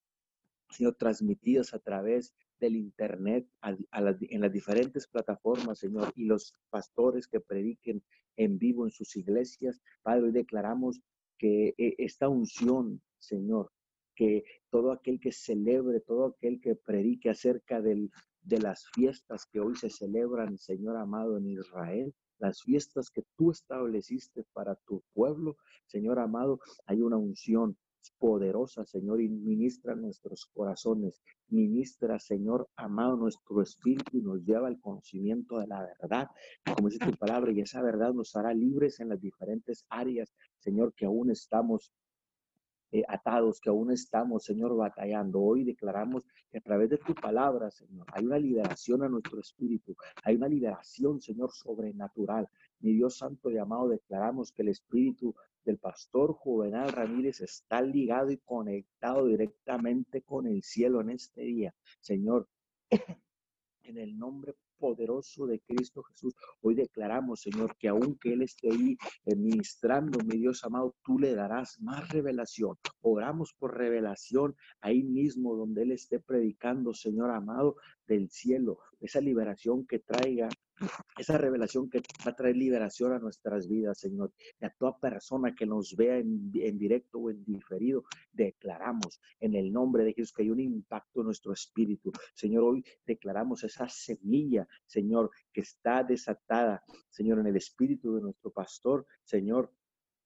Señor, transmitidas a través del Internet, en las diferentes plataformas, Señor, y los pastores que prediquen en vivo en sus iglesias, Padre, hoy declaramos que eh, esta unción, Señor, que todo aquel que celebre, todo aquel que predique acerca del, de las fiestas que hoy se celebran, Señor amado, en Israel, las fiestas que tú estableciste para tu pueblo. Señor amado, hay una unción poderosa, Señor, y ministra nuestros corazones. Ministra, Señor amado, nuestro espíritu y nos lleva al conocimiento de la verdad, como dice tu palabra, y esa verdad nos hará libres en las diferentes áreas, Señor, que aún estamos eh, atados, que aún estamos, Señor, batallando. Hoy declaramos que a través de tu palabra, Señor, hay una liberación a nuestro espíritu, hay una liberación, Señor, sobrenatural. Mi Dios Santo y amado, declaramos que el espíritu del pastor Juvenal Ramírez está ligado y conectado directamente con el cielo en este día. Señor, en el nombre poderoso de Cristo Jesús. Hoy declaramos, Señor, que aunque Él esté ahí ministrando, mi Dios amado, tú le darás más revelación. Oramos por revelación ahí mismo donde Él esté predicando, Señor amado, del cielo, esa liberación que traiga esa revelación que va a traer liberación a nuestras vidas, Señor. Y a toda persona que nos vea en, directo o en diferido, declaramos en el nombre de Jesús que hay un impacto en nuestro espíritu. Señor, hoy declaramos esa semilla, Señor, que está desatada, Señor, en el espíritu de nuestro pastor, Señor,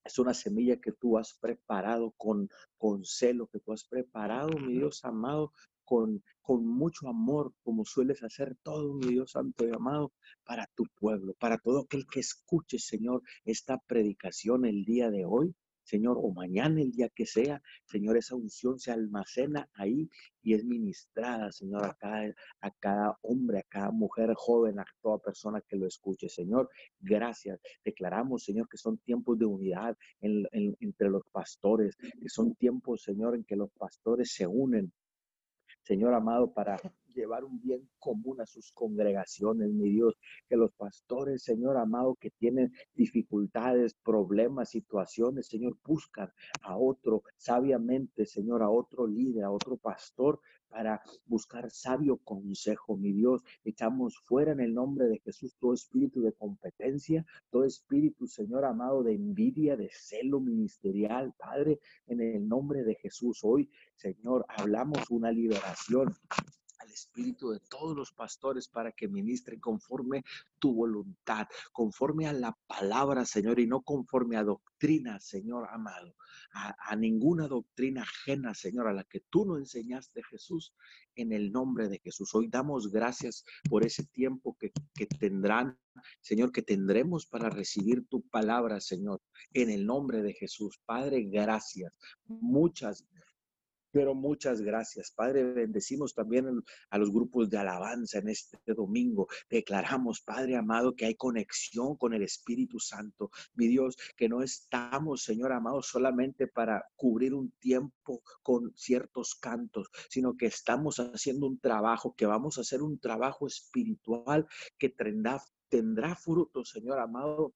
es una semilla que tú has preparado con, con celo, que tú has preparado, mi Dios amado, con, con mucho amor, como sueles hacer todo, mi Dios santo y amado, para tu pueblo, para todo aquel que escuche, Señor, esta predicación el día de hoy. Señor, o mañana el día que sea, Señor, esa unción se almacena ahí y es ministrada, Señor, a cada, a cada hombre, a cada mujer joven, a toda persona que lo escuche. Señor, gracias. Declaramos, Señor, que son tiempos de unidad entre los pastores, que son tiempos, Señor, en que los pastores se unen Señor amado, para llevar un bien común a sus congregaciones, mi Dios, que los pastores, Señor amado, que tienen dificultades, problemas, situaciones, Señor, buscan a otro sabiamente, Señor, a otro líder, a otro pastor, para buscar sabio consejo, mi Dios. Echamos fuera en el nombre de Jesús todo espíritu de competencia, todo espíritu, Señor amado, de envidia, de celo ministerial, Padre, en el nombre de Jesús. Hoy, Señor, hablamos una liberación al espíritu de todos los pastores para que ministren conforme tu voluntad, conforme a la palabra, Señor, y no conforme a doctrina, Señor amado, a, ninguna doctrina ajena, Señor, a la que tú no enseñaste, Jesús, en el nombre de Jesús. Hoy damos gracias por ese tiempo que, que tendrán, Señor, que tendremos para recibir tu palabra, Señor, en el nombre de Jesús. Padre, gracias. Muchas pero muchas gracias, Padre. Bendecimos también a los grupos de alabanza en este domingo. Declaramos, Padre amado, que hay conexión con el Espíritu Santo. Mi Dios, que no estamos, Señor amado, solamente para cubrir un tiempo con ciertos cantos, sino que estamos haciendo un trabajo, que vamos a hacer un trabajo espiritual que tendrá, tendrá fruto, Señor amado,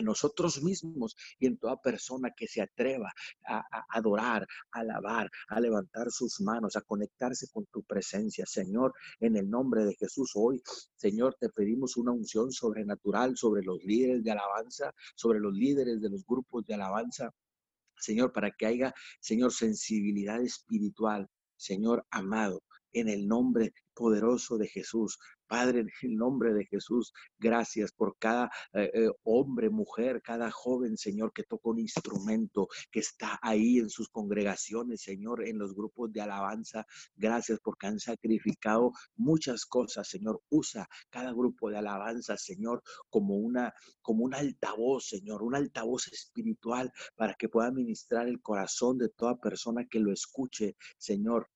en nosotros mismos y en toda persona que se atreva a, adorar, a alabar, a levantar sus manos, a conectarse con tu presencia. Señor, en el nombre de Jesús, hoy, Señor, te pedimos una unción sobrenatural sobre los líderes de alabanza, sobre los líderes de los grupos de alabanza. Señor, para que haya, Señor, sensibilidad espiritual, Señor amado, en el nombre poderoso de Jesús. Padre, en el nombre de Jesús, gracias por cada eh, eh, hombre, mujer, cada joven, Señor, que toca un instrumento, que está ahí en sus congregaciones, Señor, en los grupos de alabanza. Gracias porque han sacrificado muchas cosas, Señor. Usa cada grupo de alabanza, Señor, como una como un altavoz, Señor, un altavoz espiritual para que pueda ministrar el corazón de toda persona que lo escuche, Señor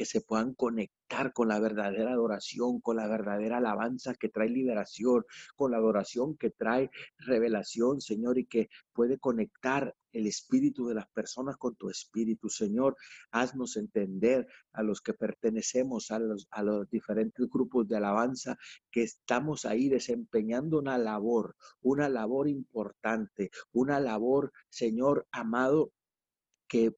que se puedan conectar con la verdadera adoración, con la verdadera alabanza que trae liberación, con la adoración que trae revelación, Señor, y que puede conectar el espíritu de las personas con tu espíritu, Señor. Haznos entender a los que pertenecemos a los, a los diferentes grupos de alabanza que estamos ahí desempeñando una labor, una labor importante, una labor, Señor amado, que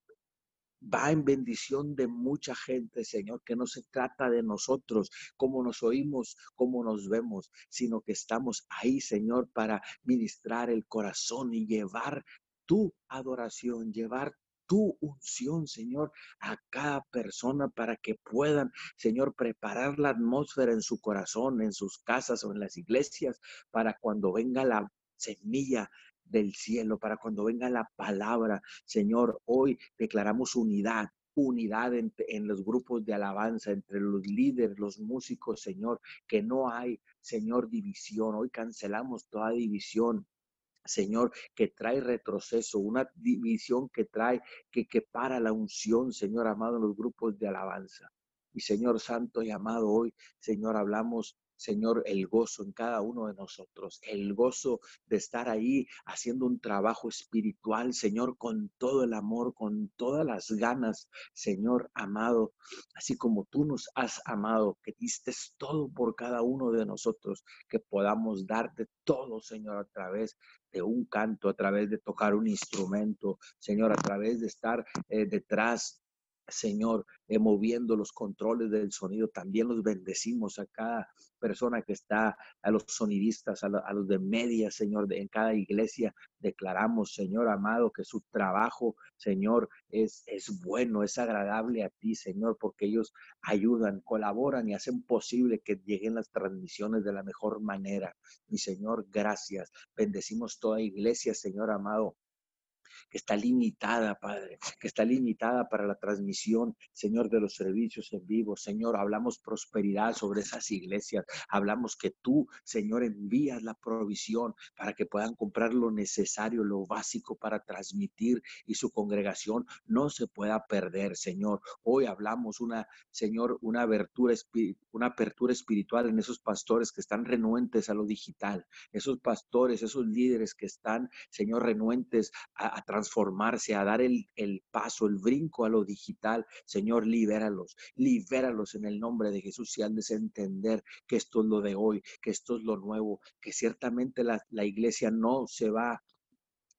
va en bendición de mucha gente, Señor, que no se trata de nosotros, cómo nos oímos, cómo nos vemos, sino que estamos ahí, Señor, para ministrar el corazón y llevar tu adoración, llevar tu unción, Señor, a cada persona para que puedan, Señor, preparar la atmósfera en su corazón, en sus casas o en las iglesias, para cuando venga la semilla del cielo, para cuando venga la palabra. Señor, hoy declaramos unidad, unidad en, los grupos de alabanza, entre los líderes, los músicos, Señor, que no hay, Señor, división. Hoy cancelamos toda división. Señor, que trae retroceso, una división que trae, que, que para la unción, Señor amado, en los grupos de alabanza. Y Señor Santo y amado, hoy, Señor, hablamos Señor, el gozo en cada uno de nosotros, el gozo de estar ahí haciendo un trabajo espiritual, Señor, con todo el amor, con todas las ganas, Señor amado, así como tú nos has amado, que diste todo por cada uno de nosotros, que podamos darte todo, Señor, a través de un canto, a través de tocar un instrumento, Señor, a través de estar eh, detrás Señor, eh, moviendo los controles del sonido. También los bendecimos a cada persona que está, a los sonidistas, a, los de media, Señor, en cada iglesia. Declaramos, Señor amado, que su trabajo, Señor, es, es bueno, es agradable a ti, Señor, porque ellos ayudan, colaboran y hacen posible que lleguen las transmisiones de la mejor manera. Mi Señor, gracias. Bendecimos toda iglesia, Señor amado que está limitada, Padre, que está limitada para la transmisión, Señor, de los servicios en vivo. Señor, hablamos prosperidad sobre esas iglesias. Hablamos que tú, Señor, envías la provisión para que puedan comprar lo necesario, lo básico para transmitir y su congregación no se pueda perder, Señor. Hoy hablamos una, Señor, una abertura, una apertura espiritual en esos pastores que están renuentes a lo digital, esos pastores, esos líderes que están, Señor, renuentes a, transformarse, a dar el, el paso, el brinco a lo digital. Señor, libéralos, libéralos en el nombre de Jesús y han de entender que esto es lo de hoy, que esto es lo nuevo, que ciertamente la, la iglesia no se va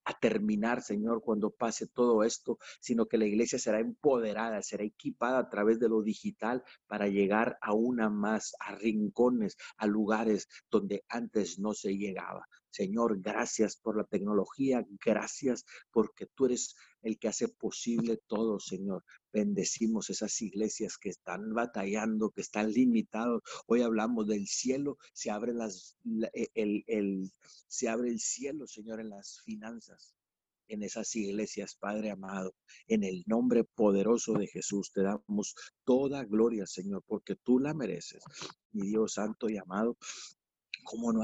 a terminar, Señor, cuando pase todo esto, sino que la iglesia será empoderada, será equipada a través de lo digital para llegar a una más, a rincones, a lugares donde antes no se llegaba. Señor, gracias por la tecnología, gracias porque tú eres el que hace posible todo, Señor. Bendecimos esas iglesias que están batallando, que están limitados. Hoy hablamos del cielo, se abre, las, e, el, se abre el cielo, Señor, en las finanzas en esas iglesias, Padre amado. En el nombre poderoso de Jesús te damos toda gloria, Señor, porque tú la mereces. Mi Dios santo y amado, ¿cómo no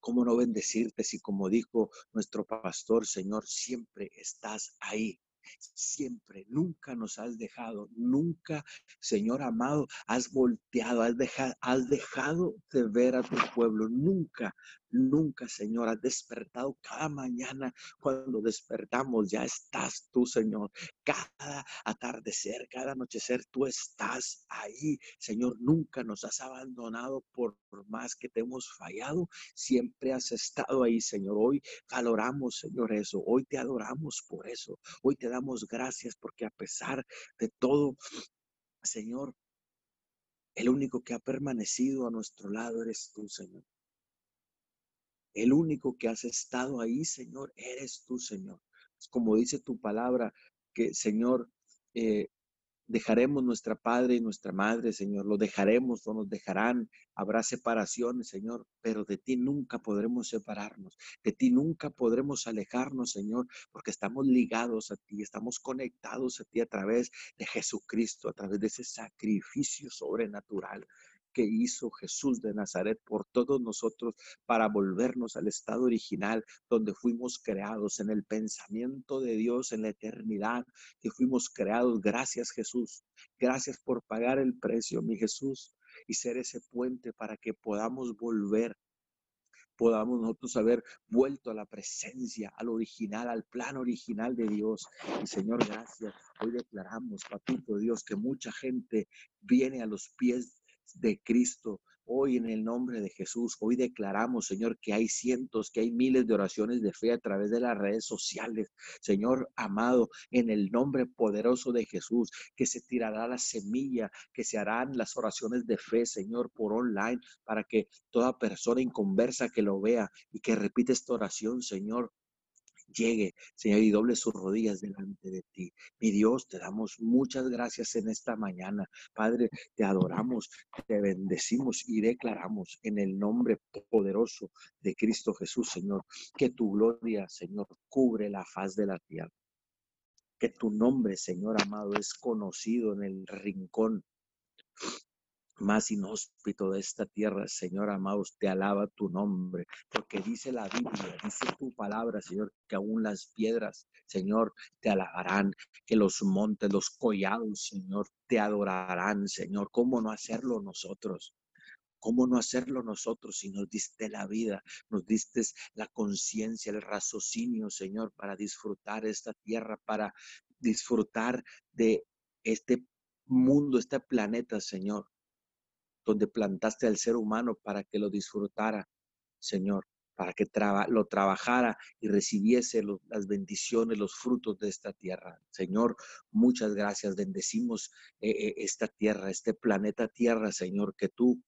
¿Cómo no bendecirte si como dijo nuestro pastor, Señor, siempre estás ahí? Siempre, nunca nos has dejado, nunca, Señor amado, has volteado, has dejado, has dejado de ver a tu pueblo, nunca, Nunca, Señor, has despertado cada mañana cuando despertamos. Ya estás tú, Señor. Cada atardecer, cada anochecer, tú estás ahí. Señor, nunca nos has abandonado por, más que te hemos fallado. Siempre has estado ahí, Señor. Hoy valoramos, Señor, eso. Hoy te adoramos por eso. Hoy te damos gracias porque a pesar de todo, Señor, el único que ha permanecido a nuestro lado eres tú, Señor. El único que has estado ahí, Señor, eres tú, Señor. Como dice tu palabra, que, Señor, eh, dejaremos nuestra padre y nuestra madre, Señor, lo dejaremos o nos dejarán, habrá separaciones, Señor, pero de ti nunca podremos separarnos, de ti nunca podremos alejarnos, Señor, porque estamos ligados a ti, estamos conectados a ti a través de Jesucristo, a través de ese sacrificio sobrenatural que hizo Jesús de Nazaret por todos nosotros para volvernos al estado original donde fuimos creados en el pensamiento de Dios en la eternidad, que fuimos creados. Gracias Jesús. Gracias por pagar el precio, mi Jesús, y ser ese puente para que podamos volver podamos nosotros haber vuelto a la presencia, al original, al plan original de Dios. Y Señor, gracias. Hoy declaramos, Papito Dios, que mucha gente viene a los pies de Cristo. Hoy en el nombre de Jesús, hoy declaramos, Señor, que hay cientos, que hay miles de oraciones de fe a través de las redes sociales. Señor amado, en el nombre poderoso de Jesús, que se tirará la semilla, que se harán las oraciones de fe, Señor, por online, para que toda persona inconversa que lo vea y que repite esta oración, Señor, llegue, Señor, y doble sus rodillas delante de ti. Mi Dios, te damos muchas gracias en esta mañana. Padre, te adoramos, te bendecimos y declaramos en el nombre poderoso de Cristo Jesús, Señor, que tu gloria, Señor, cubre la faz de la tierra. Que tu nombre, Señor amado, es conocido en el rincón más inhóspito de esta tierra, Señor amados, te alaba tu nombre, porque dice la Biblia, dice tu palabra, Señor, que aún las piedras, Señor, te alabarán, que los montes, los collados, Señor, te adorarán, Señor. ¿Cómo no hacerlo nosotros? ¿Cómo no hacerlo nosotros si nos diste la vida, nos diste la conciencia, el raciocinio, Señor, para disfrutar esta tierra, para disfrutar de este mundo, este planeta, Señor? Donde plantaste al ser humano para que lo disfrutara, Señor, para que lo trabajara y recibiese las bendiciones, los frutos de esta tierra. Señor, muchas gracias. Bendecimos eh, eh, esta tierra, este planeta tierra, Señor, que tú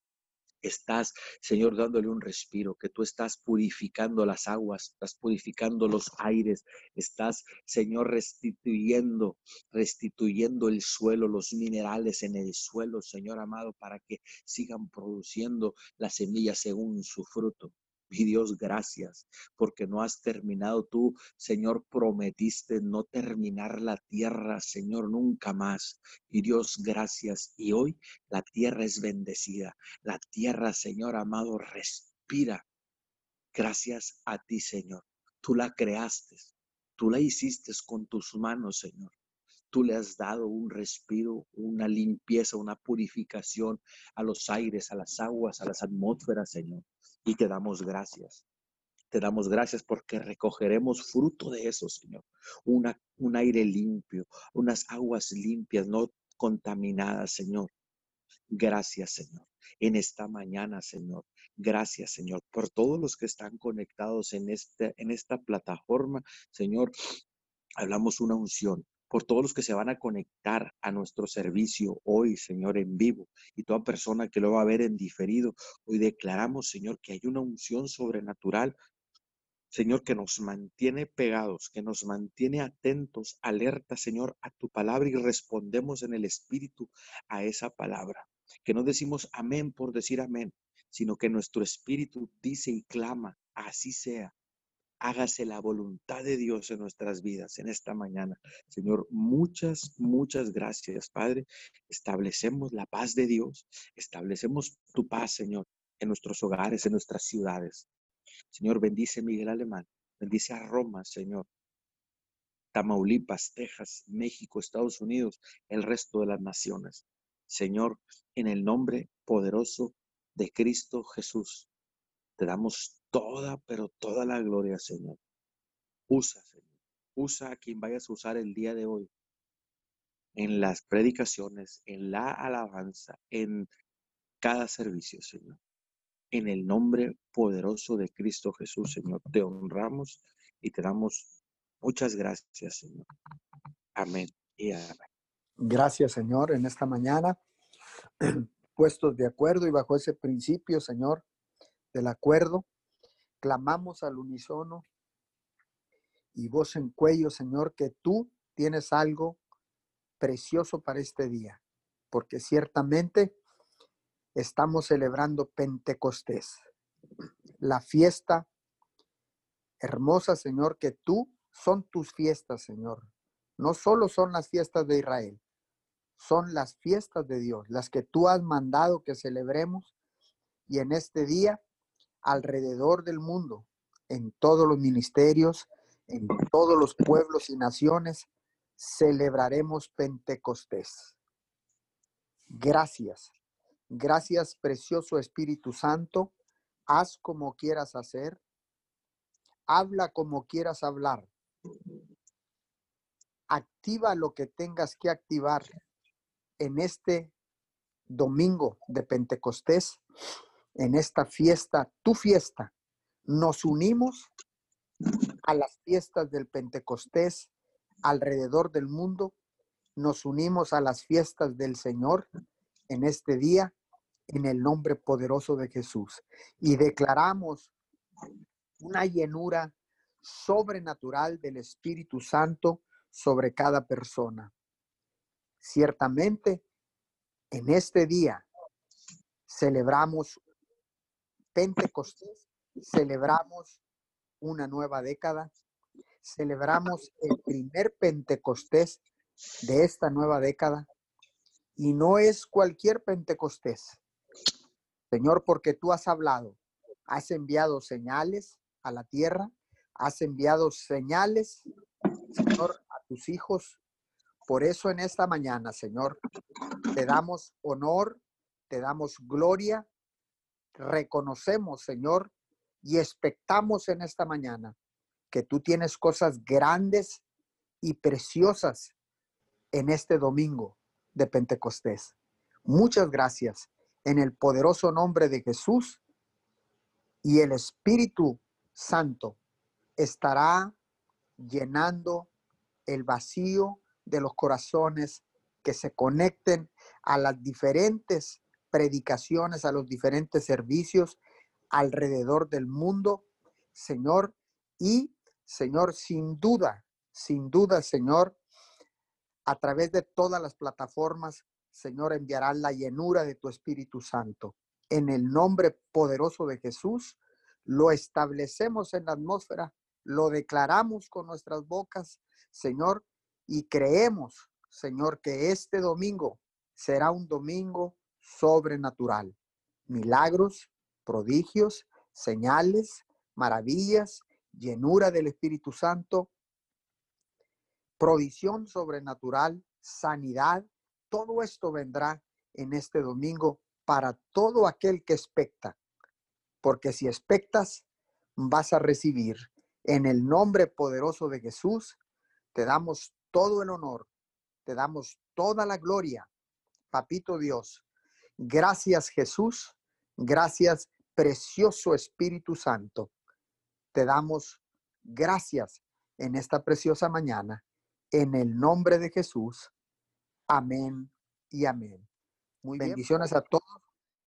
estás, Señor, dándole un respiro, que tú estás purificando las aguas, estás purificando los aires, estás, Señor, restituyendo, restituyendo el suelo, los minerales en el suelo, Señor amado, para que sigan produciendo las semillas según su fruto. Mi Dios, gracias, porque no has terminado tú, Señor, prometiste no terminar la tierra, Señor, nunca más. Y Dios, gracias. Y hoy la tierra es bendecida. La tierra, Señor amado, respira. Gracias a ti, Señor. Tú la creaste, tú la hiciste con tus manos, Señor. Tú le has dado un respiro, una limpieza, una purificación a los aires, a las aguas, a las atmósferas, Señor. Y te damos gracias. Te damos gracias porque recogeremos fruto de eso, Señor. Un aire limpio, unas aguas limpias, no contaminadas, Señor. Gracias, Señor. En esta mañana, Señor. Gracias, Señor, por todos los que están conectados en, este, en esta plataforma. Señor, hablamos una unción por todos los que se van a conectar a nuestro servicio hoy, Señor, en vivo, y toda persona que lo va a ver en diferido. Hoy declaramos, Señor, que hay una unción sobrenatural Señor, que nos mantiene pegados, que nos mantiene atentos, alerta, Señor, a tu palabra y respondemos en el Espíritu a esa palabra. Que no decimos amén por decir amén, sino que nuestro Espíritu dice y clama, así sea, hágase la voluntad de Dios en nuestras vidas en esta mañana. Señor, muchas, muchas gracias, Padre. Establecemos la paz de Dios, establecemos tu paz, Señor, en nuestros hogares, en nuestras ciudades. Señor, bendice Miguel Alemán, bendice a Roma, Señor. Tamaulipas, Texas, México, Estados Unidos, el resto de las naciones. Señor, en el nombre poderoso de Cristo Jesús, te damos toda, pero toda la gloria, Señor. Usa, Señor. Usa a quien vayas a usar el día de hoy en las predicaciones, en la alabanza, en cada servicio, Señor. En el nombre poderoso de Cristo Jesús, Señor, te honramos y te damos muchas gracias, Señor. Amén y amén. Gracias, Señor, en esta mañana, puestos de acuerdo y bajo ese principio, Señor, del acuerdo, clamamos al unísono y voz en cuello, Señor, que tú tienes algo precioso para este día, porque ciertamente estamos celebrando Pentecostés, la fiesta hermosa, Señor, que tú son tus fiestas, Señor. No solo son las fiestas de Israel, son las fiestas de Dios, las que tú has mandado que celebremos. Y en este día alrededor del mundo, en todos los ministerios, en todos los pueblos y naciones, celebraremos Pentecostés. Gracias. Gracias, precioso Espíritu Santo. Haz como quieras hacer. Habla como quieras hablar. Activa lo que tengas que activar en este domingo de Pentecostés en esta fiesta, tu fiesta, nos unimos a las fiestas del Pentecostés alrededor del mundo, nos unimos a las fiestas del Señor en este día, en el nombre poderoso de Jesús, y declaramos una llenura sobrenatural del Espíritu Santo sobre cada persona. Ciertamente, en este día celebramos Pentecostés celebramos una nueva década, celebramos el primer Pentecostés de esta nueva década y no es cualquier Pentecostés. Señor, porque tú has hablado, has enviado señales a la tierra, has enviado señales, Señor, a tus hijos. Por eso en esta mañana, Señor, te damos honor, te damos gloria reconocemos, Señor, y expectamos en esta mañana que tú tienes cosas grandes y preciosas en este domingo de Pentecostés. Muchas gracias en el poderoso nombre de Jesús y el Espíritu Santo estará llenando el vacío de los corazones que se conecten a las diferentes predicaciones, a los diferentes servicios alrededor del mundo, Señor. Y, Señor, sin duda, sin duda, Señor, a través de todas las plataformas, Señor, enviará la llenura de tu Espíritu Santo. En el nombre poderoso de Jesús, lo establecemos en la atmósfera, lo declaramos con nuestras bocas, Señor, y creemos, Señor, que este domingo será un domingo sobrenatural. Milagros, prodigios, señales, maravillas, llenura del Espíritu Santo, provisión sobrenatural, sanidad, todo esto vendrá en este domingo para todo aquel que expecta. Porque si expectas, vas a recibir. En el nombre poderoso de Jesús, te damos todo el honor, te damos toda la gloria. Papito Dios, gracias Jesús, gracias precioso Espíritu Santo. Te damos gracias en esta preciosa mañana. En el nombre de Jesús. Amén y amén. Muy bendiciones a todos.